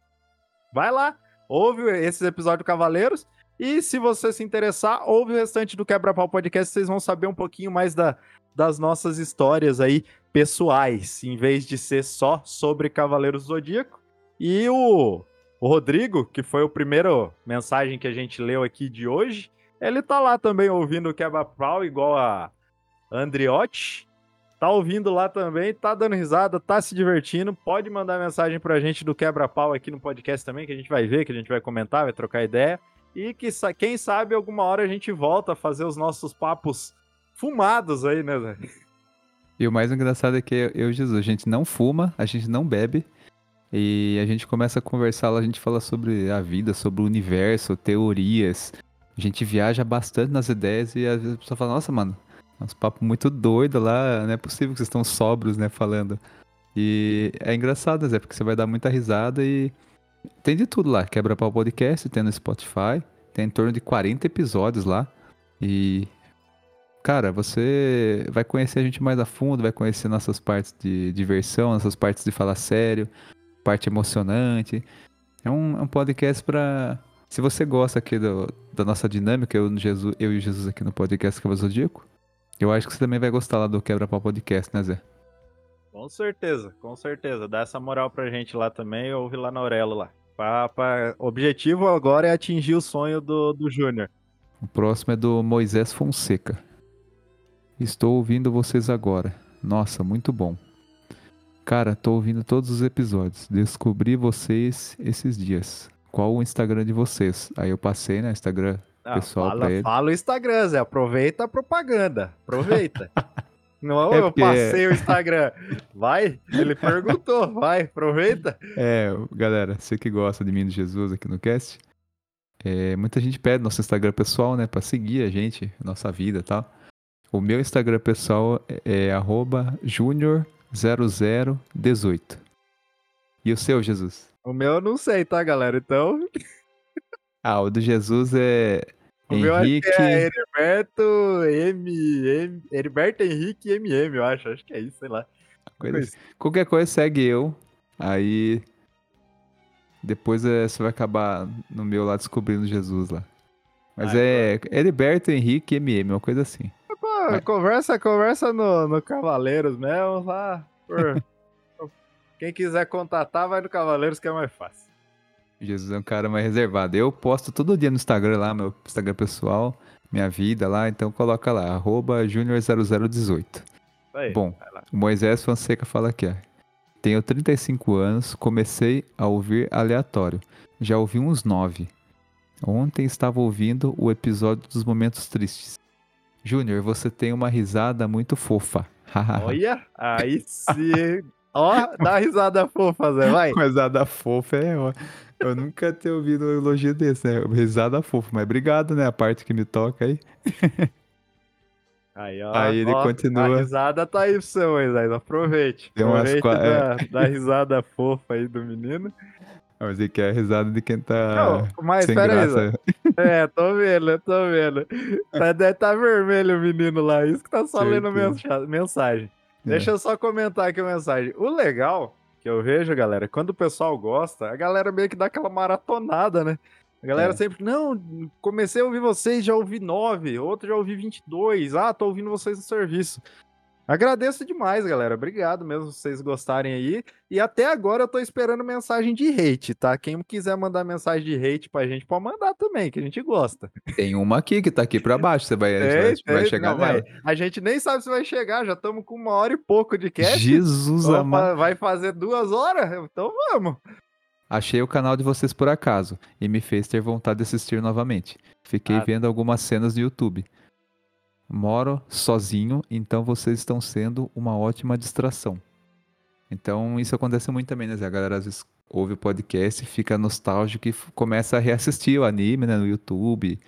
Vai lá, ouve esses episódios Cavaleiros. E se você se interessar, ouve o restante do Quebra-Pau Podcast, vocês vão saber um pouquinho mais da, das nossas histórias aí pessoais, em vez de ser só sobre Cavaleiros Zodíaco. E o, o Rodrigo, que foi o primeiro mensagem que a gente leu aqui de hoje, ele tá lá também ouvindo o Quebra-Pau, igual a Andriotti tá ouvindo lá também, tá dando risada, tá se divertindo, pode mandar mensagem pra gente do Quebra-Pau aqui no podcast também, que a gente vai ver, que a gente vai comentar, vai trocar ideia. E que quem sabe alguma hora a gente volta a fazer os nossos papos fumados aí, né? E o mais engraçado é que eu Jesus, a gente não fuma, a gente não bebe. E a gente começa a conversar lá, a gente fala sobre a vida, sobre o universo, teorias. A gente viaja bastante nas ideias e às vezes a pessoa fala, nossa, mano, uns papos muito doido lá, não é possível que vocês estão sóbrios, né, falando. E é engraçado, Zé, porque você vai dar muita risada e tem de tudo lá. Quebra Pau Podcast, tem no Spotify, tem em torno de 40 episódios lá. E cara, você vai conhecer a gente mais a fundo, vai conhecer nossas partes de diversão, nossas partes de falar sério, parte emocionante. É um, é um podcast para se você gosta aqui do, da nossa dinâmica, eu, Jesus, eu e Jesus aqui no podcast Cavalo Zodíaco, eu acho que você também vai gostar lá do Quebra Pau Podcast, né, Zé? Com certeza, com certeza. Dá essa moral pra gente lá também, ouve lá na Aurelo lá. Pra, objetivo agora é atingir o sonho do, do Júnior. O próximo é do Moisés Fonseca. Estou ouvindo vocês agora. Nossa, muito bom. Cara, tô ouvindo todos os episódios. Descobri vocês esses dias. Qual o Instagram de vocês? Aí eu passei, né? Instagram ah, pessoal fala, pra ele. Fala o Instagram, Zé. Aproveita a propaganda. Aproveita. Não, é eu passei o Instagram. Vai? Ele perguntou. Vai, aproveita. É, galera, você que gosta de mim de Jesus aqui no cast, é, muita gente pede nosso Instagram pessoal, né, pra seguir a gente, nossa vida e tal. O meu Instagram pessoal é, é junior0018. E o seu, Jesus? O meu eu não sei, tá, galera? Então. ah, o do Jesus é o Henrique... meu acho que é Heriberto M, M, Heriberto Henrique MM, eu acho. Acho que é isso, sei lá. Coisa, assim. qualquer coisa segue eu. Aí depois é, você vai acabar no meu lá descobrindo Jesus lá. Mas Ai, é Heriberto Henrique MM, uma coisa assim. Pô, conversa, conversa no, no Cavaleiros mesmo lá. Por... Quem quiser contatar, vai no Cavaleiros que é mais fácil. Jesus é um cara mais reservado. Eu posto todo dia no Instagram lá, meu Instagram pessoal, minha vida lá, então coloca lá, arroba junior0018. Bom, o Moisés Fonseca fala aqui, ó. Tenho 35 anos, comecei a ouvir aleatório. Já ouvi uns 9. Ontem estava ouvindo o episódio dos momentos tristes. Júnior, você tem uma risada muito fofa. Olha, aí sim. Ó, dá risada fofa, Zé, vai. risada fofa é, ó. Eu nunca ter ouvido um elogio desse, né? Risada fofa, mas obrigado, né? A parte que me toca aí. Aí, ó, aí ele ó, continua. A risada tá aí pro seu, Moisés. Aproveite. Tem umas Aproveite qua... da, é. da, risada fofa aí do menino. Mas ele quer a risada de quem tá. Não, mas sem pera graça. aí. É, tô vendo, tô vendo. Tá, deve tá vermelho o menino lá. Isso que tá só lendo mensagem. É. Deixa eu só comentar aqui a mensagem. O legal que eu vejo, galera, quando o pessoal gosta, a galera meio que dá aquela maratonada, né? A galera é. sempre, não, comecei a ouvir vocês, já ouvi nove, outro já ouvi 22, ah, tô ouvindo vocês no serviço. Agradeço demais, galera. Obrigado mesmo vocês gostarem aí. E até agora eu tô esperando mensagem de hate, tá? Quem quiser mandar mensagem de hate pra gente, pode mandar também, que a gente gosta. Tem uma aqui que tá aqui pra baixo, você vai, vai, vai, chegar não, nela. Vai. A gente nem sabe se vai chegar, já estamos com uma hora e pouco de cast. Jesus amado. Vai fazer duas horas? Então vamos. Achei o canal de vocês por acaso e me fez ter vontade de assistir novamente. Fiquei ah. vendo algumas cenas no YouTube. Moro sozinho, então vocês estão sendo uma ótima distração. Então isso acontece muito também, né? A galera às vezes ouve o podcast, fica nostálgico e começa a reassistir o anime né, no YouTube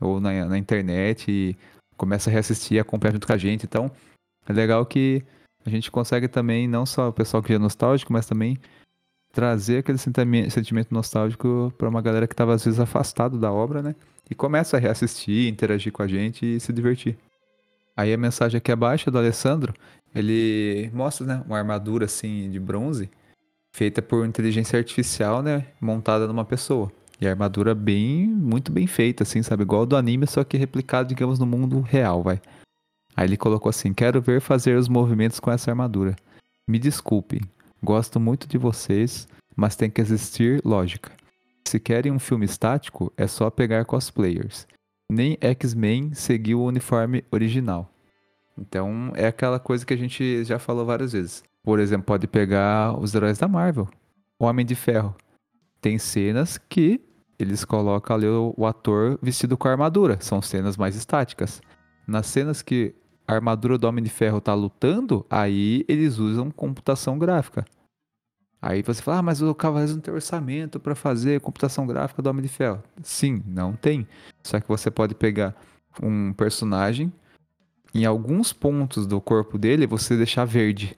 ou na, na internet e começa a reassistir e acompanhar junto com a gente. Então é legal que a gente consegue também, não só o pessoal que é nostálgico, mas também trazer aquele sentimento nostálgico para uma galera que estava às vezes afastado da obra, né? E começa a reassistir, interagir com a gente e se divertir. Aí a mensagem aqui abaixo é do Alessandro, ele mostra, né, uma armadura assim de bronze feita por inteligência artificial, né, montada numa pessoa. E a armadura bem, muito bem feita, assim, sabe? Igual do anime, só que replicado, digamos, no mundo real, vai. Aí ele colocou assim: Quero ver fazer os movimentos com essa armadura. Me desculpem, gosto muito de vocês, mas tem que existir lógica. Se querem um filme estático, é só pegar cosplayers. Nem X-Men seguiu o uniforme original. Então é aquela coisa que a gente já falou várias vezes. Por exemplo, pode pegar os heróis da Marvel. Homem de Ferro. Tem cenas que eles colocam ali o, o ator vestido com a armadura. São cenas mais estáticas. Nas cenas que a armadura do Homem de Ferro tá lutando, aí eles usam computação gráfica. Aí você fala, ah, mas o Cavaleiros não tem orçamento para fazer computação gráfica do Homem de Ferro. Sim, não tem. Só que você pode pegar um personagem, em alguns pontos do corpo dele, você deixar verde.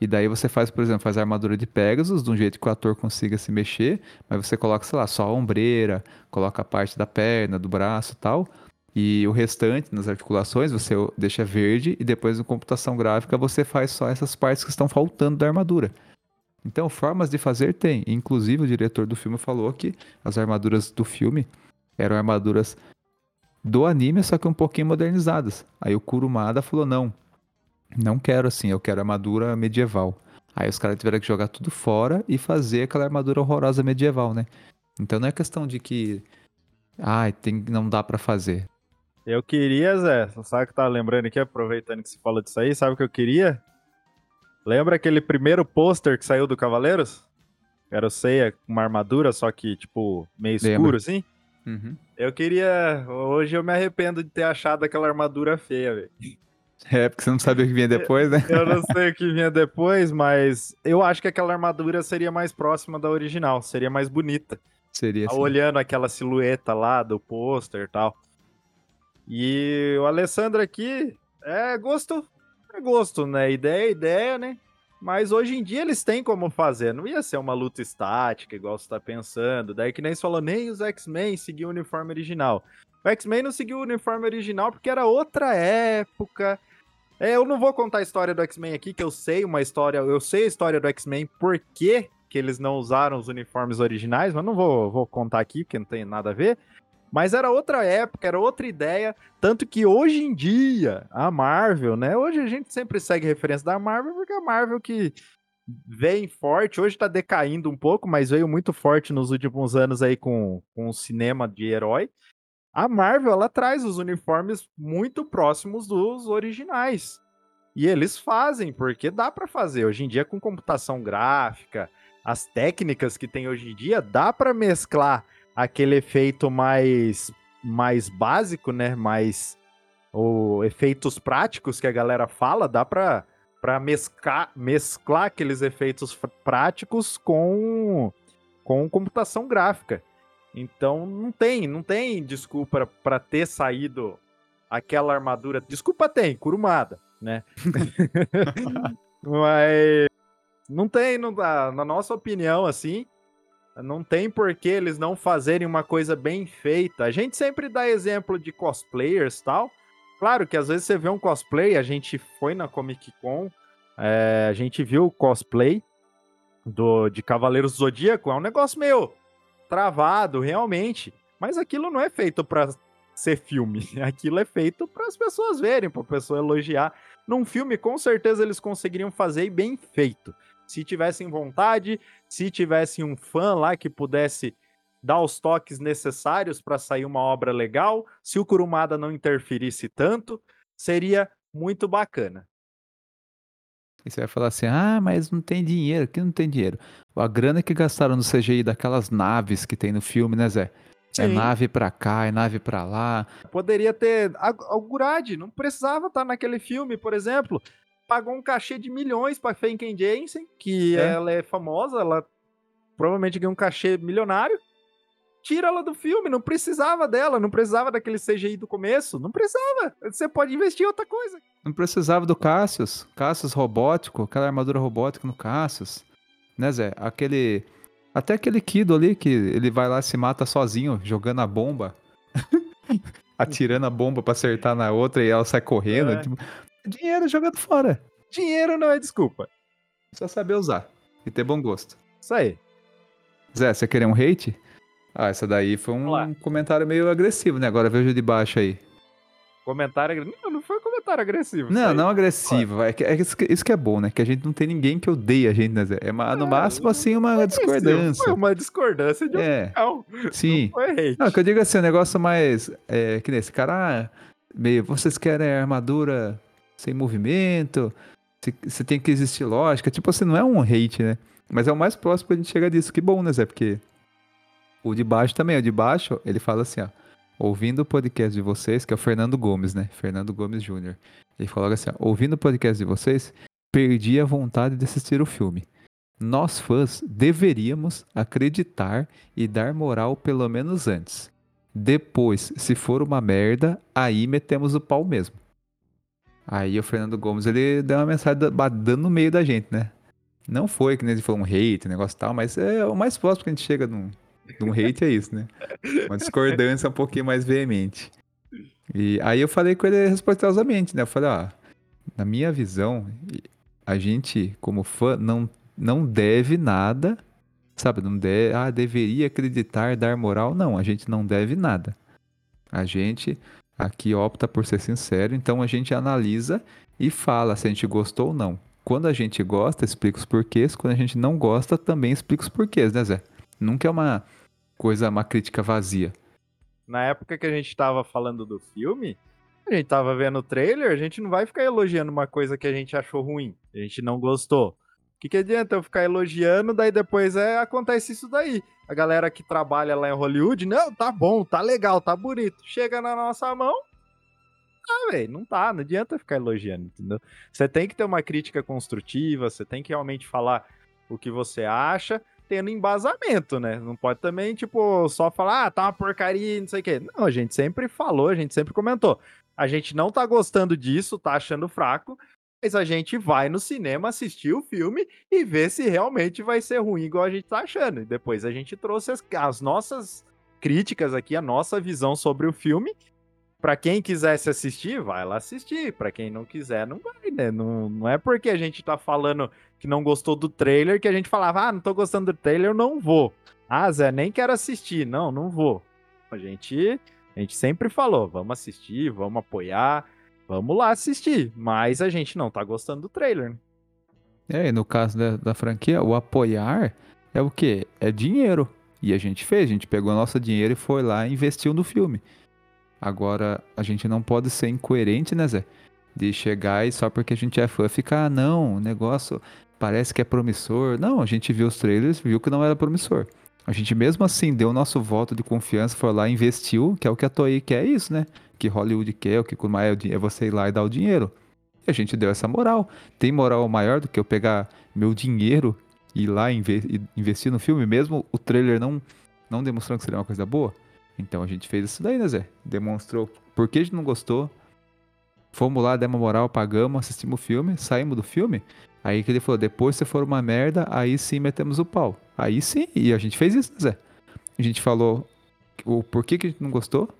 E daí você faz, por exemplo, faz a armadura de Pegasus, de um jeito que o ator consiga se mexer, mas você coloca, sei lá, só a ombreira, coloca a parte da perna, do braço tal. E o restante, nas articulações, você deixa verde e depois na computação gráfica você faz só essas partes que estão faltando da armadura. Então, formas de fazer tem. Inclusive, o diretor do filme falou que as armaduras do filme eram armaduras do anime, só que um pouquinho modernizadas. Aí o Kurumada falou: não, não quero assim, eu quero armadura medieval. Aí os caras tiveram que jogar tudo fora e fazer aquela armadura horrorosa medieval, né? Então não é questão de que. Ai, tem, não dá para fazer. Eu queria, Zé, sabe que tá lembrando aqui, aproveitando que você fala disso aí, sabe o que eu queria? Lembra aquele primeiro pôster que saiu do Cavaleiros? Era o Seiya com uma armadura, só que, tipo, meio escuro, Lembra. assim? Uhum. Eu queria. Hoje eu me arrependo de ter achado aquela armadura feia, velho. É, porque você não sabia o que vinha depois, né? eu não sei o que vinha depois, mas eu acho que aquela armadura seria mais próxima da original, seria mais bonita. Seria assim. Olhando aquela silhueta lá do pôster e tal. E o Alessandro aqui é gosto, é gosto, né? Ideia é ideia, né? Mas hoje em dia eles têm como fazer. Não ia ser uma luta estática, igual você tá pensando. Daí que nem você falou, nem os X-Men seguiam o uniforme original. O X-Men não seguiu o uniforme original porque era outra época. É, eu não vou contar a história do X-Men aqui, que eu sei uma história. Eu sei a história do X-Men, por que eles não usaram os uniformes originais, mas não vou, vou contar aqui, porque não tem nada a ver. Mas era outra época, era outra ideia. Tanto que hoje em dia, a Marvel, né? Hoje a gente sempre segue referência da Marvel, porque a Marvel que vem forte, hoje tá decaindo um pouco, mas veio muito forte nos últimos anos aí com, com o cinema de herói. A Marvel, ela traz os uniformes muito próximos dos originais. E eles fazem, porque dá para fazer. Hoje em dia, com computação gráfica, as técnicas que tem hoje em dia, dá para mesclar aquele efeito mais mais básico, né? Mais o efeitos práticos que a galera fala, dá para para mesclar, mesclar aqueles efeitos práticos com com computação gráfica. Então não tem, não tem desculpa para ter saído aquela armadura. Desculpa tem, curumada, né? Mas não tem, não dá. Na nossa opinião, assim, não tem por que eles não fazerem uma coisa bem feita. A gente sempre dá exemplo de cosplayers tal. Claro que às vezes você vê um cosplay, a gente foi na Comic Con, é, a gente viu o cosplay do, de Cavaleiros do Zodíaco, é um negócio meio travado, realmente. Mas aquilo não é feito para ser filme. Aquilo é feito para as pessoas verem, para a pessoa elogiar. Num filme, com certeza eles conseguiriam fazer bem feito se tivessem vontade, se tivessem um fã lá que pudesse dar os toques necessários para sair uma obra legal, se o Kurumada não interferisse tanto, seria muito bacana. E você vai falar assim: ah, mas não tem dinheiro, aqui não tem dinheiro. A grana que gastaram no CGI daquelas naves que tem no filme, né, Zé? É Sim. É nave pra cá, é nave pra lá. Poderia ter. A Gurad não precisava estar naquele filme, por exemplo pagou um cachê de milhões pra Fenken Jensen, que é. ela é famosa, ela provavelmente ganhou um cachê milionário. Tira ela do filme, não precisava dela, não precisava daquele CGI do começo, não precisava. Você pode investir em outra coisa. Não precisava do Cassius, Cassius robótico, aquela armadura robótica no Cassius. Né, Zé? Aquele. Até aquele Kido ali que ele vai lá e se mata sozinho, jogando a bomba. atirando a bomba pra acertar na outra e ela sai correndo. É. Tipo, dinheiro jogado fora. Dinheiro não é desculpa. Só saber usar e ter bom gosto. Isso aí. Zé, você querer um hate? Ah, essa daí foi um comentário meio agressivo, né? Agora vejo de baixo aí. Comentário Não, não foi comentário agressivo. Não, não agressivo. É, que, é isso, que, isso que é bom, né? Que a gente não tem ninguém que odeie a gente, né, Zé? É uma, no é, máximo, assim, uma discordância. Foi uma discordância de é. opinião. Sim. Não foi hate. Não, que eu digo assim, um negócio mais. É, que nesse cara, ah, meio. Vocês querem armadura sem movimento? Você tem que existir lógica. Tipo assim, não é um hate, né? Mas é o mais próximo que a gente chega disso. Que bom, né, Zé? Porque o de baixo também. O de baixo, ele fala assim, ó. Ouvindo o podcast de vocês, que é o Fernando Gomes, né? Fernando Gomes Júnior. Ele falou assim, ó. Ouvindo o podcast de vocês, perdi a vontade de assistir o filme. Nós fãs deveríamos acreditar e dar moral pelo menos antes. Depois, se for uma merda, aí metemos o pau mesmo. Aí o Fernando Gomes, ele deu uma mensagem dando no meio da gente, né? Não foi que nem ele falou um hate, negócio tal, mas é o mais próximo que a gente chega num, hate é isso, né? Uma discordância um pouquinho mais veemente. E aí eu falei com ele respeitosamente, né? Eu falei, ó, na minha visão, a gente, como fã, não, não deve nada, sabe? Não deve, ah, deveria acreditar, dar moral. Não, a gente não deve nada. A gente aqui opta por ser sincero, então a gente analisa e fala se a gente gostou ou não. Quando a gente gosta, explica os porquês. Quando a gente não gosta, também explica os porquês, né, Zé? Nunca é uma coisa, uma crítica vazia. Na época que a gente tava falando do filme, a gente tava vendo o trailer, a gente não vai ficar elogiando uma coisa que a gente achou ruim, a gente não gostou. O que, que adianta eu ficar elogiando, daí depois é, acontece isso daí. A galera que trabalha lá em Hollywood, não, tá bom, tá legal, tá bonito. Chega na nossa mão, ah, velho, não tá, não adianta ficar elogiando, entendeu? Você tem que ter uma crítica construtiva, você tem que realmente falar o que você acha, tendo embasamento, né? Não pode também, tipo, só falar, ah, tá uma porcaria, não sei o quê. Não, a gente sempre falou, a gente sempre comentou. A gente não tá gostando disso, tá achando fraco, mas a gente vai no cinema assistir o filme e ver se realmente vai ser ruim igual a gente tá achando. E depois a gente trouxe as, as nossas críticas aqui, a nossa visão sobre o filme para quem quisesse assistir, vai lá assistir. Para quem não quiser, não vai, né? Não, não é porque a gente tá falando que não gostou do trailer que a gente falava, ah, não tô gostando do trailer, eu não vou. Ah, Zé, nem quero assistir. Não, não vou. A gente, a gente sempre falou, vamos assistir, vamos apoiar, vamos lá assistir. Mas a gente não tá gostando do trailer. Né? É, e no caso da, da franquia, o apoiar é o quê? É dinheiro. E a gente fez, a gente pegou nosso dinheiro e foi lá e investiu no filme. Agora, a gente não pode ser incoerente, né, Zé? De chegar e só porque a gente é fã ficar, ah, não, o negócio parece que é promissor. Não, a gente viu os trailers, viu que não era promissor. A gente mesmo assim deu o nosso voto de confiança, foi lá investiu, que é o que a Toei quer, é isso, né? Que Hollywood quer, o que é, é você ir lá e dar o dinheiro. E a gente deu essa moral. Tem moral maior do que eu pegar meu dinheiro e ir lá e investir no filme, mesmo o trailer não, não demonstrando que seria uma coisa boa? Então a gente fez isso daí, né, Zé? Demonstrou por que a gente não gostou. Fomos lá, demos moral, pagamos, assistimos o filme, saímos do filme. Aí que ele falou, depois se for uma merda, aí sim metemos o pau. Aí sim, e a gente fez isso, né, Zé? A gente falou o porquê que a gente não gostou,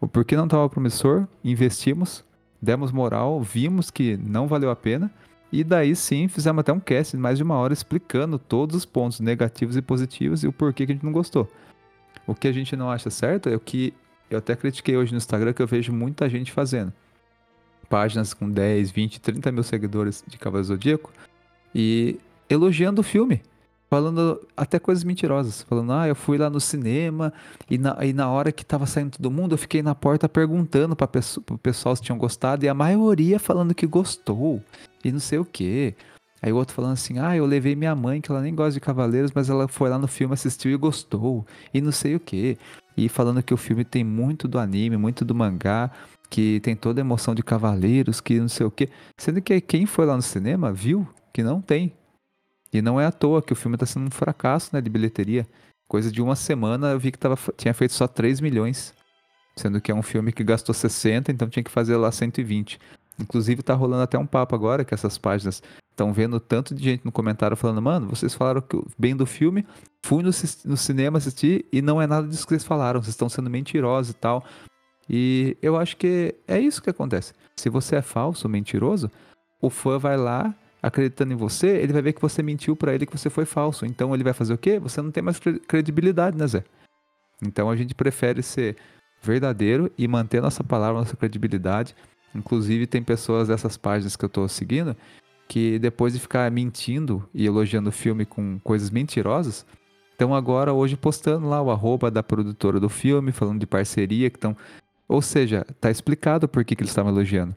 o porquê não estava promissor, investimos, demos moral, vimos que não valeu a pena. E daí sim fizemos até um cast de mais de uma hora explicando todos os pontos negativos e positivos e o porquê que a gente não gostou. O que a gente não acha certo é o que eu até critiquei hoje no Instagram, que eu vejo muita gente fazendo. Páginas com 10, 20, 30 mil seguidores de Cavaleiro Zodíaco e elogiando o filme. Falando até coisas mentirosas. Falando, ah, eu fui lá no cinema e na, e na hora que tava saindo todo mundo, eu fiquei na porta perguntando para o pessoal se tinham gostado e a maioria falando que gostou e não sei o que. Aí o outro falando assim: ah, eu levei minha mãe, que ela nem gosta de Cavaleiros, mas ela foi lá no filme, assistiu e gostou, e não sei o que. E falando que o filme tem muito do anime, muito do mangá, que tem toda a emoção de Cavaleiros, que não sei o que. Sendo que quem foi lá no cinema viu que não tem. E não é à toa que o filme está sendo um fracasso né, de bilheteria. Coisa de uma semana eu vi que tava, tinha feito só 3 milhões. Sendo que é um filme que gastou 60, então tinha que fazer lá 120. Inclusive tá rolando até um papo agora que essas páginas estão vendo tanto de gente no comentário falando, mano, vocês falaram que, bem do filme, fui no, no cinema assistir e não é nada disso que vocês falaram, vocês estão sendo mentirosos e tal. E eu acho que é isso que acontece. Se você é falso, mentiroso, o fã vai lá, acreditando em você, ele vai ver que você mentiu para ele que você foi falso. Então ele vai fazer o quê? Você não tem mais credibilidade, né, Zé? Então a gente prefere ser verdadeiro e manter nossa palavra, nossa credibilidade. Inclusive tem pessoas dessas páginas que eu tô seguindo que depois de ficar mentindo e elogiando o filme com coisas mentirosas, estão agora hoje postando lá o arroba da produtora do filme, falando de parceria, que estão... Ou seja, tá explicado por que, que eles estavam elogiando.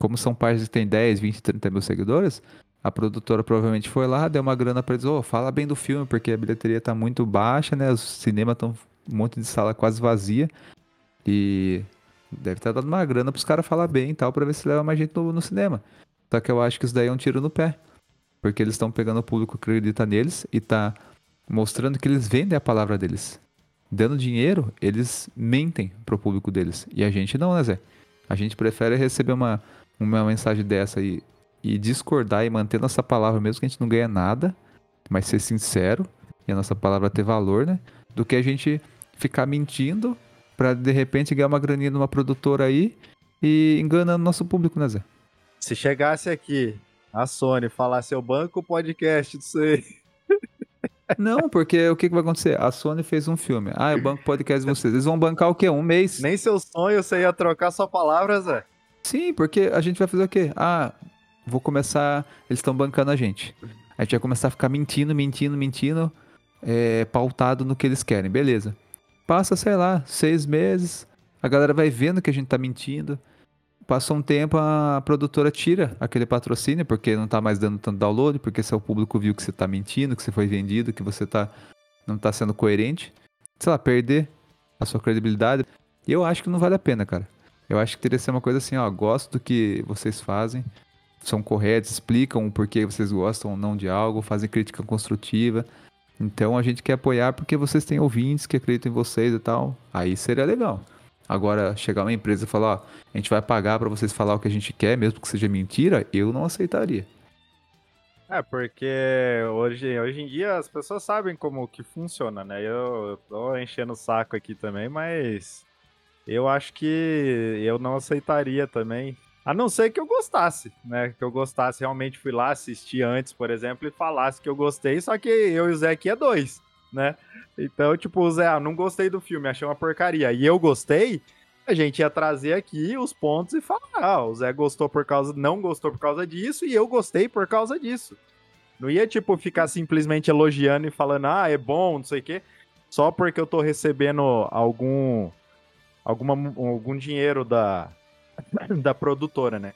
Como são páginas que têm 10, 20, 30 mil seguidores, a produtora provavelmente foi lá, deu uma grana para eles, oh, fala bem do filme, porque a bilheteria tá muito baixa, né? Os cinemas estão um monte de sala quase vazia. E deve estar tá dando uma grana pros caras falar bem e tal, pra ver se leva mais gente no, no cinema. Só que eu acho que isso daí é um tiro no pé. Porque eles estão pegando o público que acredita neles e tá mostrando que eles vendem a palavra deles. Dando dinheiro, eles mentem pro público deles. E a gente não, né, Zé? A gente prefere receber uma, uma mensagem dessa e, e discordar e manter nossa palavra, mesmo que a gente não ganhe nada, mas ser sincero e a nossa palavra ter valor, né? Do que a gente ficar mentindo para de repente ganhar uma graninha numa produtora aí e enganando nosso público, né, Zé? Se chegasse aqui a Sony falasse eu banco o podcast disso aí. Não, porque o que, que vai acontecer? A Sony fez um filme. Ah, eu banco podcast de vocês. Eles vão bancar o quê? Um mês? Nem seu sonho você ia trocar sua palavra, Zé. Sim, porque a gente vai fazer o quê? Ah, vou começar. Eles estão bancando a gente. A gente vai começar a ficar mentindo, mentindo, mentindo, é, pautado no que eles querem. Beleza. Passa, sei lá, seis meses. A galera vai vendo que a gente tá mentindo. Passa um tempo, a produtora tira aquele patrocínio, porque não tá mais dando tanto download, porque seu público viu que você tá mentindo, que você foi vendido, que você tá, não tá sendo coerente. Sei lá, perder a sua credibilidade. Eu acho que não vale a pena, cara. Eu acho que teria que ser uma coisa assim, ó, gosto do que vocês fazem, são corretos, explicam o porquê vocês gostam ou não de algo, fazem crítica construtiva. Então a gente quer apoiar porque vocês têm ouvintes que acreditam em vocês e tal. Aí seria legal. Agora, chegar uma empresa e falar, ó, a gente vai pagar para vocês falar o que a gente quer, mesmo que seja mentira, eu não aceitaria. É, porque hoje, hoje em dia as pessoas sabem como que funciona, né? Eu, eu tô enchendo o saco aqui também, mas eu acho que eu não aceitaria também. A não ser que eu gostasse, né? Que eu gostasse, realmente fui lá assistir antes, por exemplo, e falasse que eu gostei, só que eu e o Zé aqui é dois, né? Então, tipo, o Zé, ah, não gostei do filme, achei uma porcaria. E eu gostei, a gente ia trazer aqui os pontos e falar, ah, o Zé gostou por causa, não gostou por causa disso, e eu gostei por causa disso. Não ia, tipo, ficar simplesmente elogiando e falando, ah, é bom, não sei o quê, só porque eu tô recebendo algum alguma, algum dinheiro da, da produtora, né?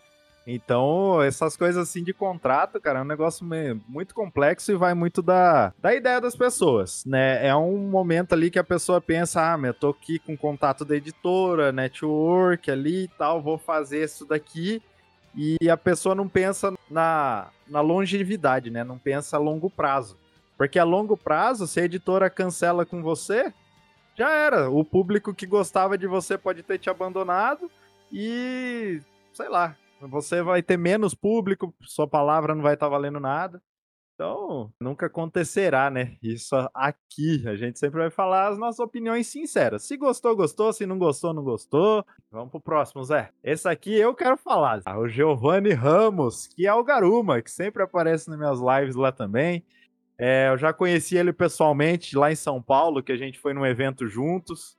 Então, essas coisas assim de contrato, cara, é um negócio muito complexo e vai muito da, da ideia das pessoas, né? É um momento ali que a pessoa pensa, ah, eu tô aqui com contato da editora, network ali e tal, vou fazer isso daqui. E a pessoa não pensa na, na longevidade, né? Não pensa a longo prazo. Porque a longo prazo, se a editora cancela com você, já era. O público que gostava de você pode ter te abandonado e, sei lá, você vai ter menos público, sua palavra não vai estar tá valendo nada. Então, nunca acontecerá, né? Isso aqui. A gente sempre vai falar as nossas opiniões sinceras. Se gostou, gostou. Se não gostou, não gostou. Vamos pro próximo, Zé. Esse aqui eu quero falar. O Giovanni Ramos, que é o Garuma, que sempre aparece nas minhas lives lá também. É, eu já conheci ele pessoalmente lá em São Paulo, que a gente foi num evento juntos.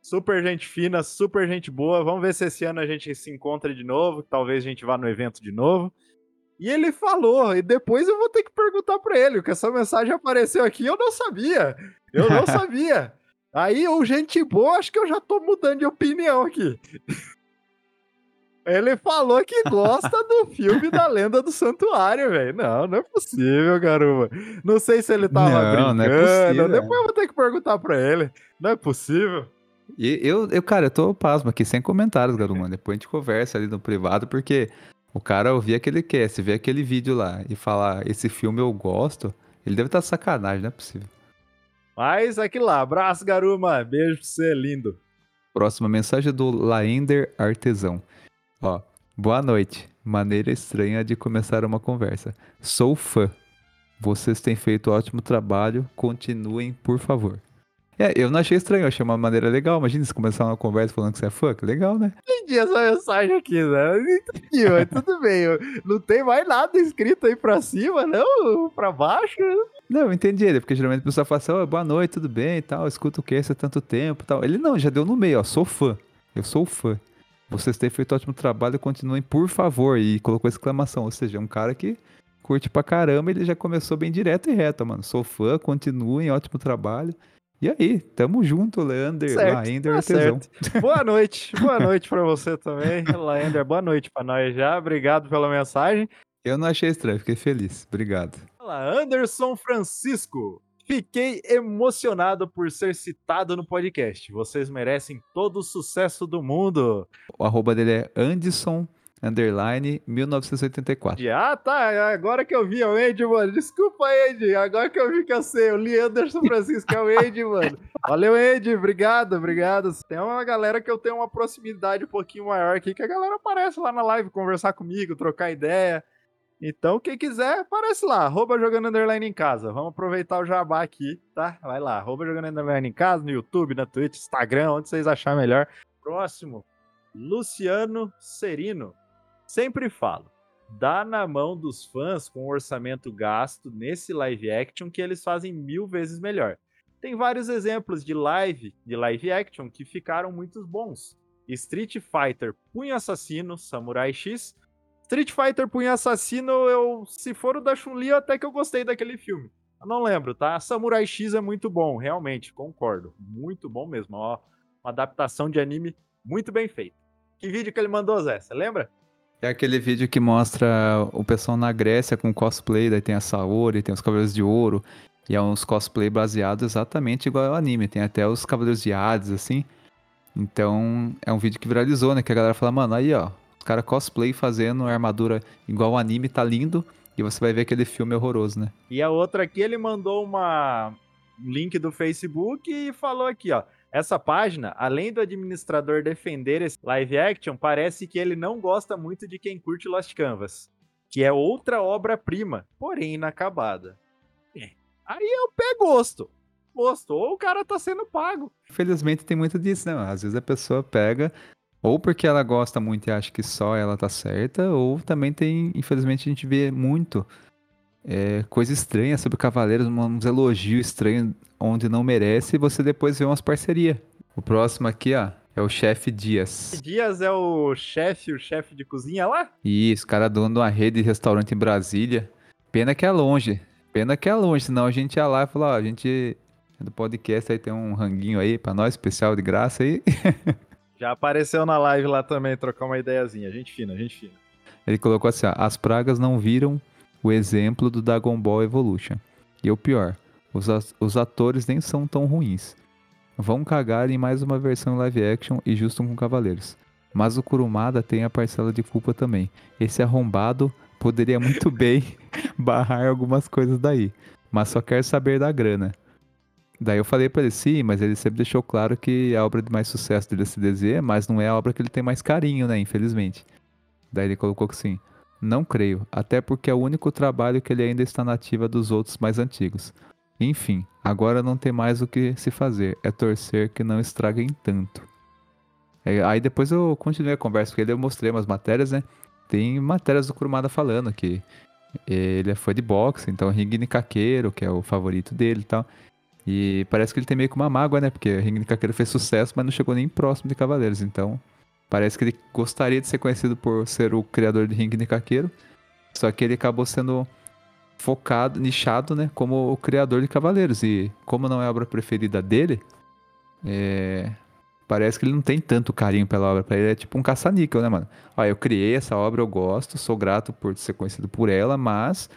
Super gente fina, super gente boa. Vamos ver se esse ano a gente se encontra de novo. Talvez a gente vá no evento de novo. E ele falou, e depois eu vou ter que perguntar para ele, que essa mensagem apareceu aqui, eu não sabia. Eu não sabia. Aí, o gente boa, acho que eu já tô mudando de opinião aqui. Ele falou que gosta do filme da Lenda do Santuário, velho. Não, não é possível, garoto. Não sei se ele tava não, brincando. Não é possível. Depois eu vou ter que perguntar pra ele. Não é possível. E eu, eu, cara, eu tô pasmo aqui, sem comentários, Garuma. Depois a gente conversa ali no privado, porque o cara ouvir aquele cast, ver aquele vídeo lá e falar, esse filme eu gosto, ele deve estar tá sacanagem, não é possível. Mas aqui lá, abraço, Garuma. Beijo pra você, lindo. Próxima mensagem do Laender Artesão. Ó, boa noite. Maneira estranha de começar uma conversa. Sou fã. Vocês têm feito ótimo trabalho. Continuem, por favor. É, eu não achei estranho, eu achei uma maneira legal. Imagina se começar uma conversa falando que você é fã, que legal, né? Entendi essa mensagem aqui, né? Eu entendi, mas tudo bem. Não tem mais nada escrito aí pra cima, não? Pra baixo? Não, eu entendi ele, porque geralmente a pessoa fala assim, oh, boa noite, tudo bem e tal, escuta o que há tanto tempo e tal. Ele não, já deu no meio, ó, sou fã. Eu sou fã. Vocês têm feito ótimo trabalho, continuem, por favor. E colocou exclamação, ou seja, é um cara que curte pra caramba, ele já começou bem direto e reto, mano. Sou fã, continuem, ótimo trabalho. E aí, tamo junto, Leander, certo, Laender, tá. Certo. Boa noite, boa noite pra você também, Laender, boa noite pra nós já, obrigado pela mensagem. Eu não achei estranho, fiquei feliz, obrigado. Olá, Anderson Francisco. Fiquei emocionado por ser citado no podcast. Vocês merecem todo o sucesso do mundo. O arroba dele é Anderson underline 1984. Ah, tá. Agora que eu vi é o Andy, mano. Desculpa, Andy. Agora que eu vi que eu sei. Eu li Anderson Francisco, é o Andy, mano. Valeu, Andy. Obrigado, obrigado. Tem uma galera que eu tenho uma proximidade um pouquinho maior aqui, que a galera aparece lá na live conversar comigo, trocar ideia. Então, quem quiser, aparece lá, arroba jogando underline em casa. Vamos aproveitar o jabá aqui, tá? Vai lá, arroba jogando underline em casa, no YouTube, na Twitch, Instagram, onde vocês acharem melhor. Próximo, Luciano Serino. Sempre falo, dá na mão dos fãs com orçamento gasto nesse live action que eles fazem mil vezes melhor. Tem vários exemplos de live, de live action que ficaram muito bons. Street Fighter Punho Assassino, Samurai X. Street Fighter Punho Assassino, eu, se for o da Chun-Li, até que eu gostei daquele filme. Eu não lembro, tá? Samurai X é muito bom, realmente, concordo. Muito bom mesmo, ó. Uma adaptação de anime muito bem feita. Que vídeo que ele mandou, Zé? Você lembra? É aquele vídeo que mostra o pessoal na Grécia com cosplay, daí tem a Saori, tem os Cavaleiros de Ouro, e é uns cosplay baseados exatamente igual ao anime, tem até os Cavaleiros de Hades, assim. Então, é um vídeo que viralizou, né? Que a galera fala, mano, aí ó, os caras cosplay fazendo armadura igual ao anime, tá lindo, e você vai ver aquele filme horroroso, né? E a outra aqui, ele mandou uma um link do Facebook e falou aqui, ó. Essa página, além do administrador defender esse live action, parece que ele não gosta muito de quem curte Lost Canvas, que é outra obra-prima, porém inacabada. É. Aí eu pego gosto. Gosto. Ou o cara tá sendo pago. Infelizmente tem muito disso, né? Às vezes a pessoa pega, ou porque ela gosta muito e acha que só ela tá certa, ou também tem, infelizmente, a gente vê muito é, coisa estranha sobre Cavaleiros, uns elogios estranhos onde não merece, e você depois vê umas parcerias. O próximo aqui, ó, é o chefe Dias. Dias é o chefe, o chefe de cozinha lá? Isso, cara dono de uma rede de restaurante em Brasília. Pena que é longe. Pena que é longe, senão a gente ia lá e falar, ó, a gente do podcast aí tem um ranguinho aí pra nós, especial de graça aí. Já apareceu na live lá também, trocar uma ideiazinha. Gente fina, gente fina. Ele colocou assim, ó, as pragas não viram o exemplo do Dragon Ball Evolution. E o pior, os, os atores nem são tão ruins. Vão cagar em mais uma versão live action e justo com Cavaleiros. Mas o Kurumada tem a parcela de culpa também. Esse arrombado poderia muito bem barrar algumas coisas daí, mas só quer saber da grana. Daí eu falei para ele, sim, mas ele sempre deixou claro que a obra de mais sucesso dele é CDZ, mas não é a obra que ele tem mais carinho, né, infelizmente. Daí ele colocou que sim, não creio, até porque é o único trabalho que ele ainda está nativa dos outros mais antigos. Enfim, agora não tem mais o que se fazer, é torcer que não estraguem tanto. É, aí depois eu continuei a conversa, porque eu mostrei umas matérias, né? Tem matérias do Kurumada falando que ele é fã de boxe, então Ring Kakeiro, que é o favorito dele e tal. E parece que ele tem meio que uma mágoa, né? Porque Ring Kakeiro fez sucesso, mas não chegou nem próximo de Cavaleiros. Então, parece que ele gostaria de ser conhecido por ser o criador de Ring Kakeiro. Só que ele acabou sendo focado, nichado, né, como o criador de Cavaleiros. E como não é a obra preferida dele, é... parece que ele não tem tanto carinho pela obra. Pra ele é tipo um caça-níquel, né, mano? Ó, eu criei essa obra, eu gosto, sou grato por ser conhecido por ela, mas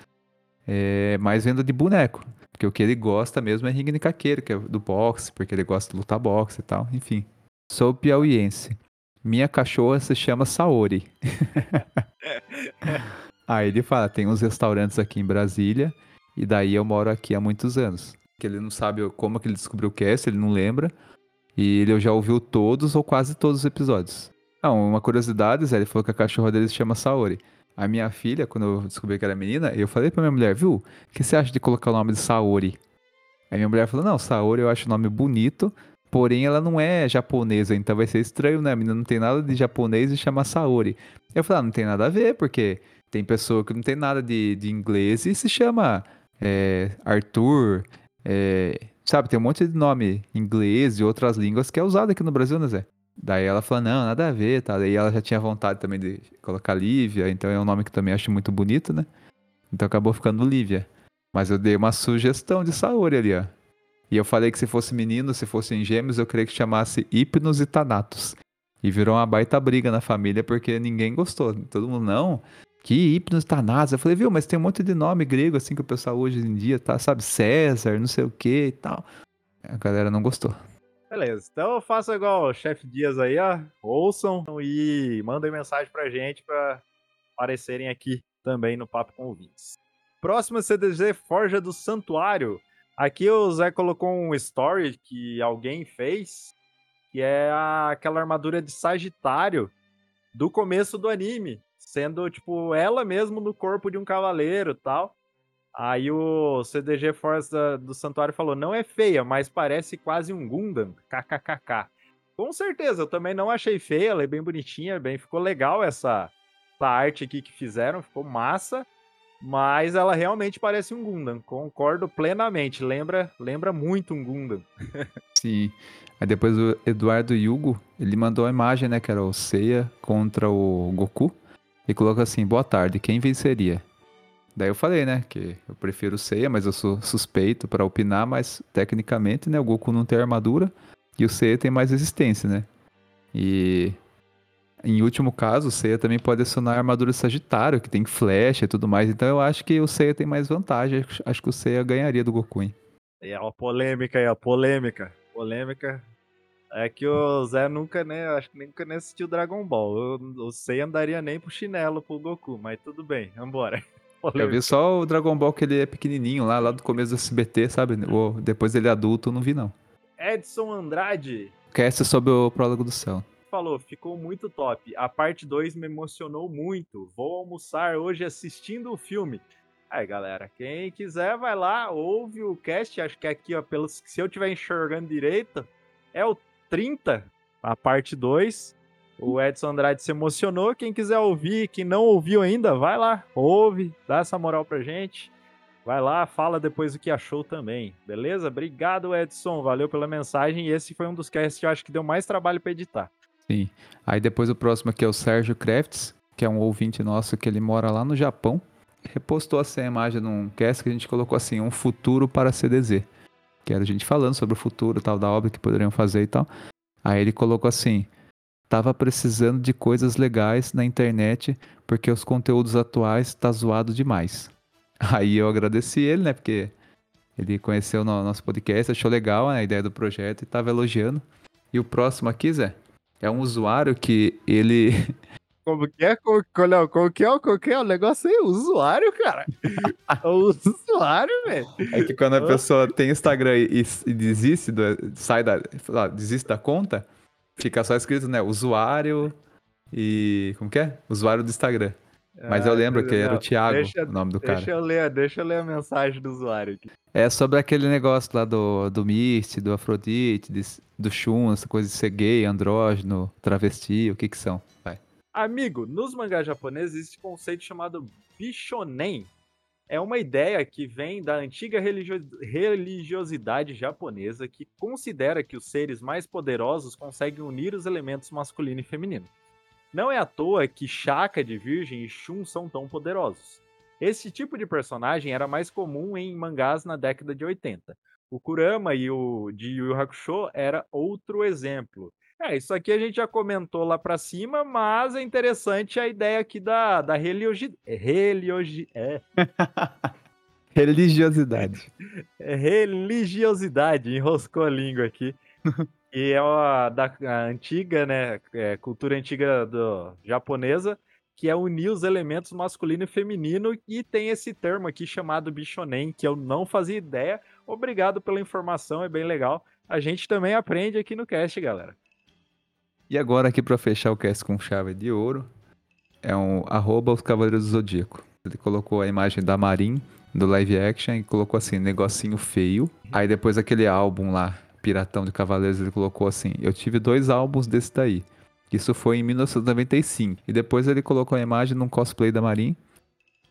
é mais venda de boneco. Porque o que ele gosta mesmo é ringue de caqueiro, que é do boxe, porque ele gosta de lutar boxe e tal, enfim. Sou piauiense. Minha cachorra se chama Saori. Aí ele fala, tem uns restaurantes aqui em Brasília, e daí eu moro aqui há muitos anos. Que ele não sabe como que ele descobriu o cast, ele não lembra. E ele já ouviu todos ou quase todos os episódios. Ah, uma curiosidade, Zé, ele falou que a cachorra dele se chama Saori. A minha filha, quando eu descobri que era menina, eu falei pra minha mulher, viu, o que você acha de colocar o nome de Saori? Aí minha mulher falou, não, Saori eu acho o nome bonito, porém ela não é japonesa, então vai ser estranho, né? A menina não tem nada de japonês e chama Saori. Eu falei, ah, não tem nada a ver, porque tem pessoa que não tem nada de, de inglês e se chama é, Arthur, é, sabe, tem um monte de nome inglês e outras línguas que é usado aqui no Brasil, né, Zé? Daí ela falou, não, nada a ver, tá? Daí ela já tinha vontade também de colocar Lívia, então é um nome que também acho muito bonito, né? Então acabou ficando Lívia. Mas eu dei uma sugestão de Saori ali, ó. E eu falei que se fosse menino, se fossem gêmeos, eu queria que chamasse Hipnos e Thanatos. E virou uma baita briga na família porque ninguém gostou. Todo mundo, não, que Hipnos e Thanatos. Eu falei, viu, mas tem um monte de nome grego assim que o pessoal hoje em dia tá, sabe? César, não sei o que e tal. A galera não gostou. Beleza, então eu faço igual o chefe Dias aí, ó. Ouçam e mandem mensagem pra gente pra aparecerem aqui também no Papo com Ouvintes. Próxima CDG Forja do Santuário. Aqui o Zé colocou um story que alguém fez, que é a, aquela armadura de Sagitário do começo do anime, sendo tipo ela mesmo no corpo de um cavaleiro tal. Aí o CDG Force da, do Santuário falou: não é feia, mas parece quase um Gundam. KKKK. Com certeza, eu também não achei feia, ela é bem bonitinha, bem ficou legal essa, essa arte aqui que fizeram, ficou massa. Mas ela realmente parece um Gundam, concordo plenamente. Lembra, lembra muito um Gundam. Sim. Aí depois o Eduardo Yugo, ele mandou a imagem, né, que era o Seiya contra o Goku, e colocou assim: "Boa tarde, quem venceria?" Daí eu falei, né, que eu prefiro o Seiya, mas eu sou suspeito para opinar, mas tecnicamente, né, o Goku não tem armadura e o Seiya tem mais resistência, né? E em último caso, o Seiya também pode acionar a armadura Sagitário, que tem flecha e tudo mais. Então eu acho que o Seiya tem mais vantagem. Acho que o Seiya ganharia do Goku, hein? É uma polêmica aí, a polêmica. Polêmica. É que o Zé nunca, né? Acho que nunca nem assistiu Dragon Ball. O, o Seiya andaria nem pro chinelo pro Goku, mas tudo bem, vambora. Eu vi só o Dragon Ball que ele é pequenininho lá, lá do começo do SBT, sabe? O, depois ele é adulto, não vi não. Edson Andrade. Cast sobre o prólogo do céu falou, ficou muito top. A parte 2 me emocionou muito. Vou almoçar hoje assistindo o filme. Aí, galera, quem quiser vai lá, ouve o cast, acho que aqui, ó, pelos, se eu estiver enxergando direito, é o 30, a parte 2. O Edson Andrade se emocionou. Quem quiser ouvir, quem não ouviu ainda, vai lá, ouve, dá essa moral pra gente. Vai lá, fala depois o que achou também, beleza? Obrigado, Edson, valeu pela mensagem. E esse foi um dos casts que eu acho que deu mais trabalho para editar. Sim. Aí depois o próximo aqui é o Sérgio Crafts, que é um ouvinte nosso que ele mora lá no Japão. Repostou essa imagem num cast que a gente colocou assim, um futuro para CDZ. Que era a gente falando sobre o futuro tal, da obra que poderiam fazer e tal. Aí ele colocou assim, tava precisando de coisas legais na internet, porque os conteúdos atuais tá zoado demais. Aí eu agradeci ele, né, porque ele conheceu o nosso podcast, achou legal né, a ideia do projeto e tava elogiando. E o próximo aqui, Zé, é um usuário que ele. Como que é? Como, como, como que é? Como que é o negócio aí? Usuário, cara. o usuário, velho. É que quando a pessoa tem Instagram e, e desiste, do, sai da. desiste da conta, fica só escrito, né? Usuário e. Como que é? Usuário do Instagram. Mas eu lembro que era o Thiago, deixa, o nome do cara. Deixa eu ler, deixa eu ler a mensagem do usuário aqui. É sobre aquele negócio lá do, do Mist, do Afrodite, do Shun, essa coisa de ser gay, andrógeno, travesti, o que que são? Vai. Amigo, nos mangás japoneses existe um conceito chamado Bishonen. É uma ideia que vem da antiga religio religiosidade japonesa que considera que os seres mais poderosos conseguem unir os elementos masculino e feminino. Não é à toa que Shaka de Virgem e Shun são tão poderosos. Esse tipo de personagem era mais comum em mangás na década de 80. O Kurama e o de Yu Yu Hakusho era outro exemplo. É, isso aqui a gente já comentou lá para cima, mas é interessante a ideia aqui da, da religiosidade. Religiosi é. religiosidade. religiosidade, enroscou a língua aqui. E é uma da antiga, né, é, cultura antiga do, japonesa, que é unir os elementos masculino e feminino, e tem esse termo aqui chamado bichonen, que eu não fazia ideia. Obrigado pela informação, é bem legal. A gente também aprende aqui no cast, galera. E agora aqui para fechar o cast com chave de ouro, é um arroba os Cavaleiros do Zodíaco. Ele colocou a imagem da Marin do live action e colocou assim, negocinho feio. Aí depois aquele álbum lá, Piratão de Cavaleiros, ele colocou assim: Eu tive dois álbuns desse daí. Isso foi em 1995. E depois ele colocou a imagem num cosplay da Marin.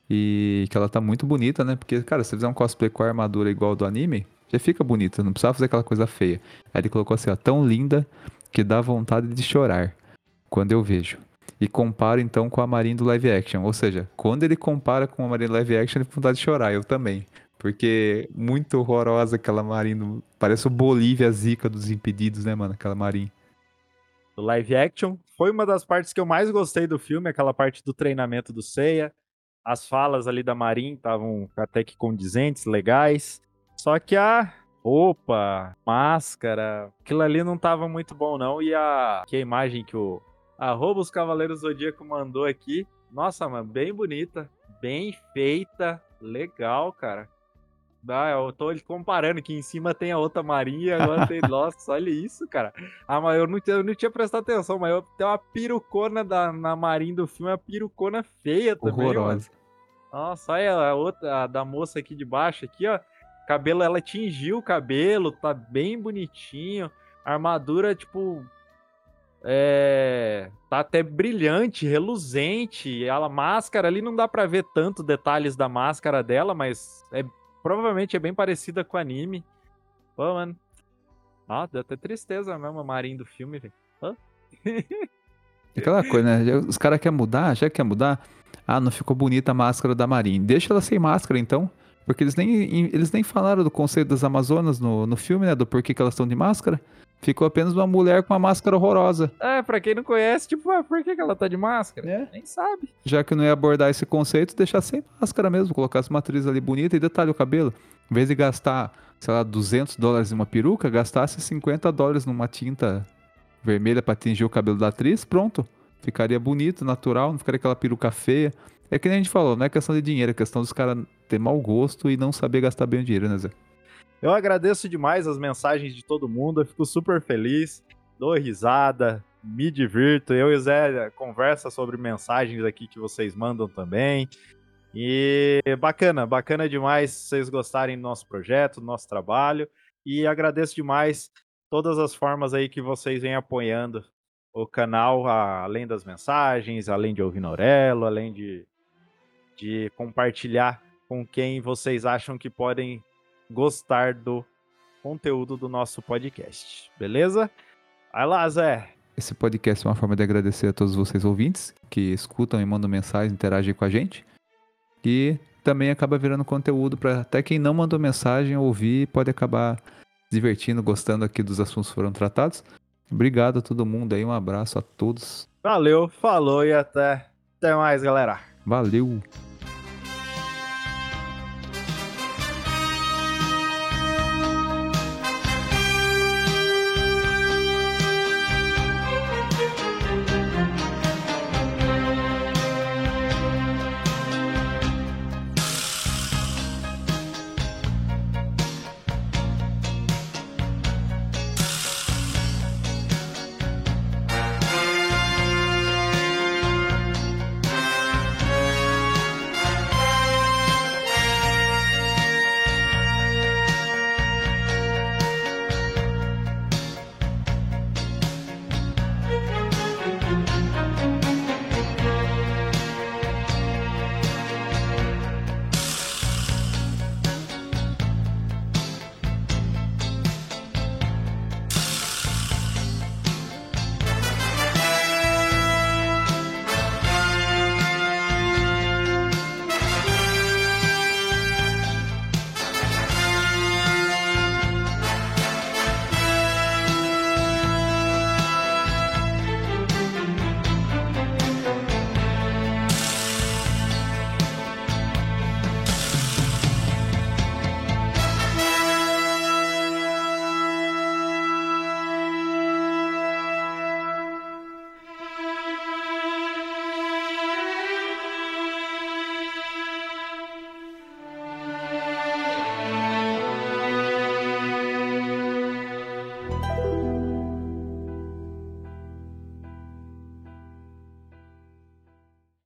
E que ela tá muito bonita, né? Porque, cara, se você fizer um cosplay com a armadura igual do anime, já fica bonita, não precisava fazer aquela coisa feia. Aí ele colocou assim, ó, tão linda que dá vontade de chorar quando eu vejo. E compara então com a Marin do live action. Ou seja, quando ele compara com a Marin do live action, ele tem vontade de chorar, eu também. Porque muito horrorosa aquela Marin. Parece o Bolívia Zica dos Impedidos, né, mano? Aquela Marin. Live action. Foi uma das partes que eu mais gostei do filme, aquela parte do treinamento do Seiya. As falas ali da Marin estavam até que condizentes, legais. Só que a roupa, máscara, aquilo ali não tava muito bom não. E a, que a imagem que o arroba os Cavaleiros Zodíaco mandou aqui, nossa, mano, bem bonita, bem feita, legal, cara. Ah, eu tô comparando que em cima tem a outra marinha, agora tem. Nossa, olha isso, cara. Ah, mas eu não, eu não tinha prestado atenção, mas eu, tem uma pirucona da, na marinha do filme, uma pirucona feia também. Horrorosa. Mano. Nossa, olha a outra, a da moça aqui de baixo, aqui, ó. Cabelo, ela tingiu o cabelo, tá bem bonitinho. armadura, tipo. É. Tá até brilhante, reluzente. Ela, máscara ali, não dá pra ver tanto detalhes da máscara dela, mas é provavelmente é bem parecida com o anime. Pô, mano. Ah, deu até tristeza mesmo a Marin do filme, velho. Aquela coisa, né? Os caras querem mudar, já quer mudar. Ah, não ficou bonita a máscara da Marin. Deixa ela sem máscara, então. Porque eles nem, eles nem falaram do conceito das Amazonas no, no filme, né? Do porquê que elas estão de máscara. Ficou apenas uma mulher com uma máscara horrorosa. É, pra quem não conhece, tipo, ah, por que, que ela tá de máscara? É. Nem sabe. Já que não ia abordar esse conceito, deixar sem máscara mesmo. Colocar uma atriz ali bonita e detalhe o cabelo. Em vez de gastar, sei lá, 200 dólares em uma peruca, gastasse 50 dólares numa tinta vermelha para atingir o cabelo da atriz, pronto. Ficaria bonito, natural, não ficaria aquela peruca feia. É que nem a gente falou, não é questão de dinheiro, é questão dos caras ter mau gosto e não saber gastar bem o dinheiro, né, Zé? Eu agradeço demais as mensagens de todo mundo, eu fico super feliz, dou risada, me divirto. Eu e o Zé conversa sobre mensagens aqui que vocês mandam também. E bacana, bacana demais vocês gostarem do nosso projeto, do nosso trabalho. E agradeço demais todas as formas aí que vocês vêm apoiando o canal, além das mensagens, além de ouvir Norelo, além de, de compartilhar com quem vocês acham que podem gostar do conteúdo do nosso podcast. Beleza? Vai lá, Zé. Esse podcast é uma forma de agradecer a todos vocês ouvintes que escutam e mandam mensagens, interagem com a gente. E também acaba virando conteúdo para até quem não mandou mensagem ouvir pode acabar divertindo, gostando aqui dos assuntos que foram tratados. Obrigado a todo mundo aí, um abraço a todos. Valeu, falou e até, até mais, galera. Valeu.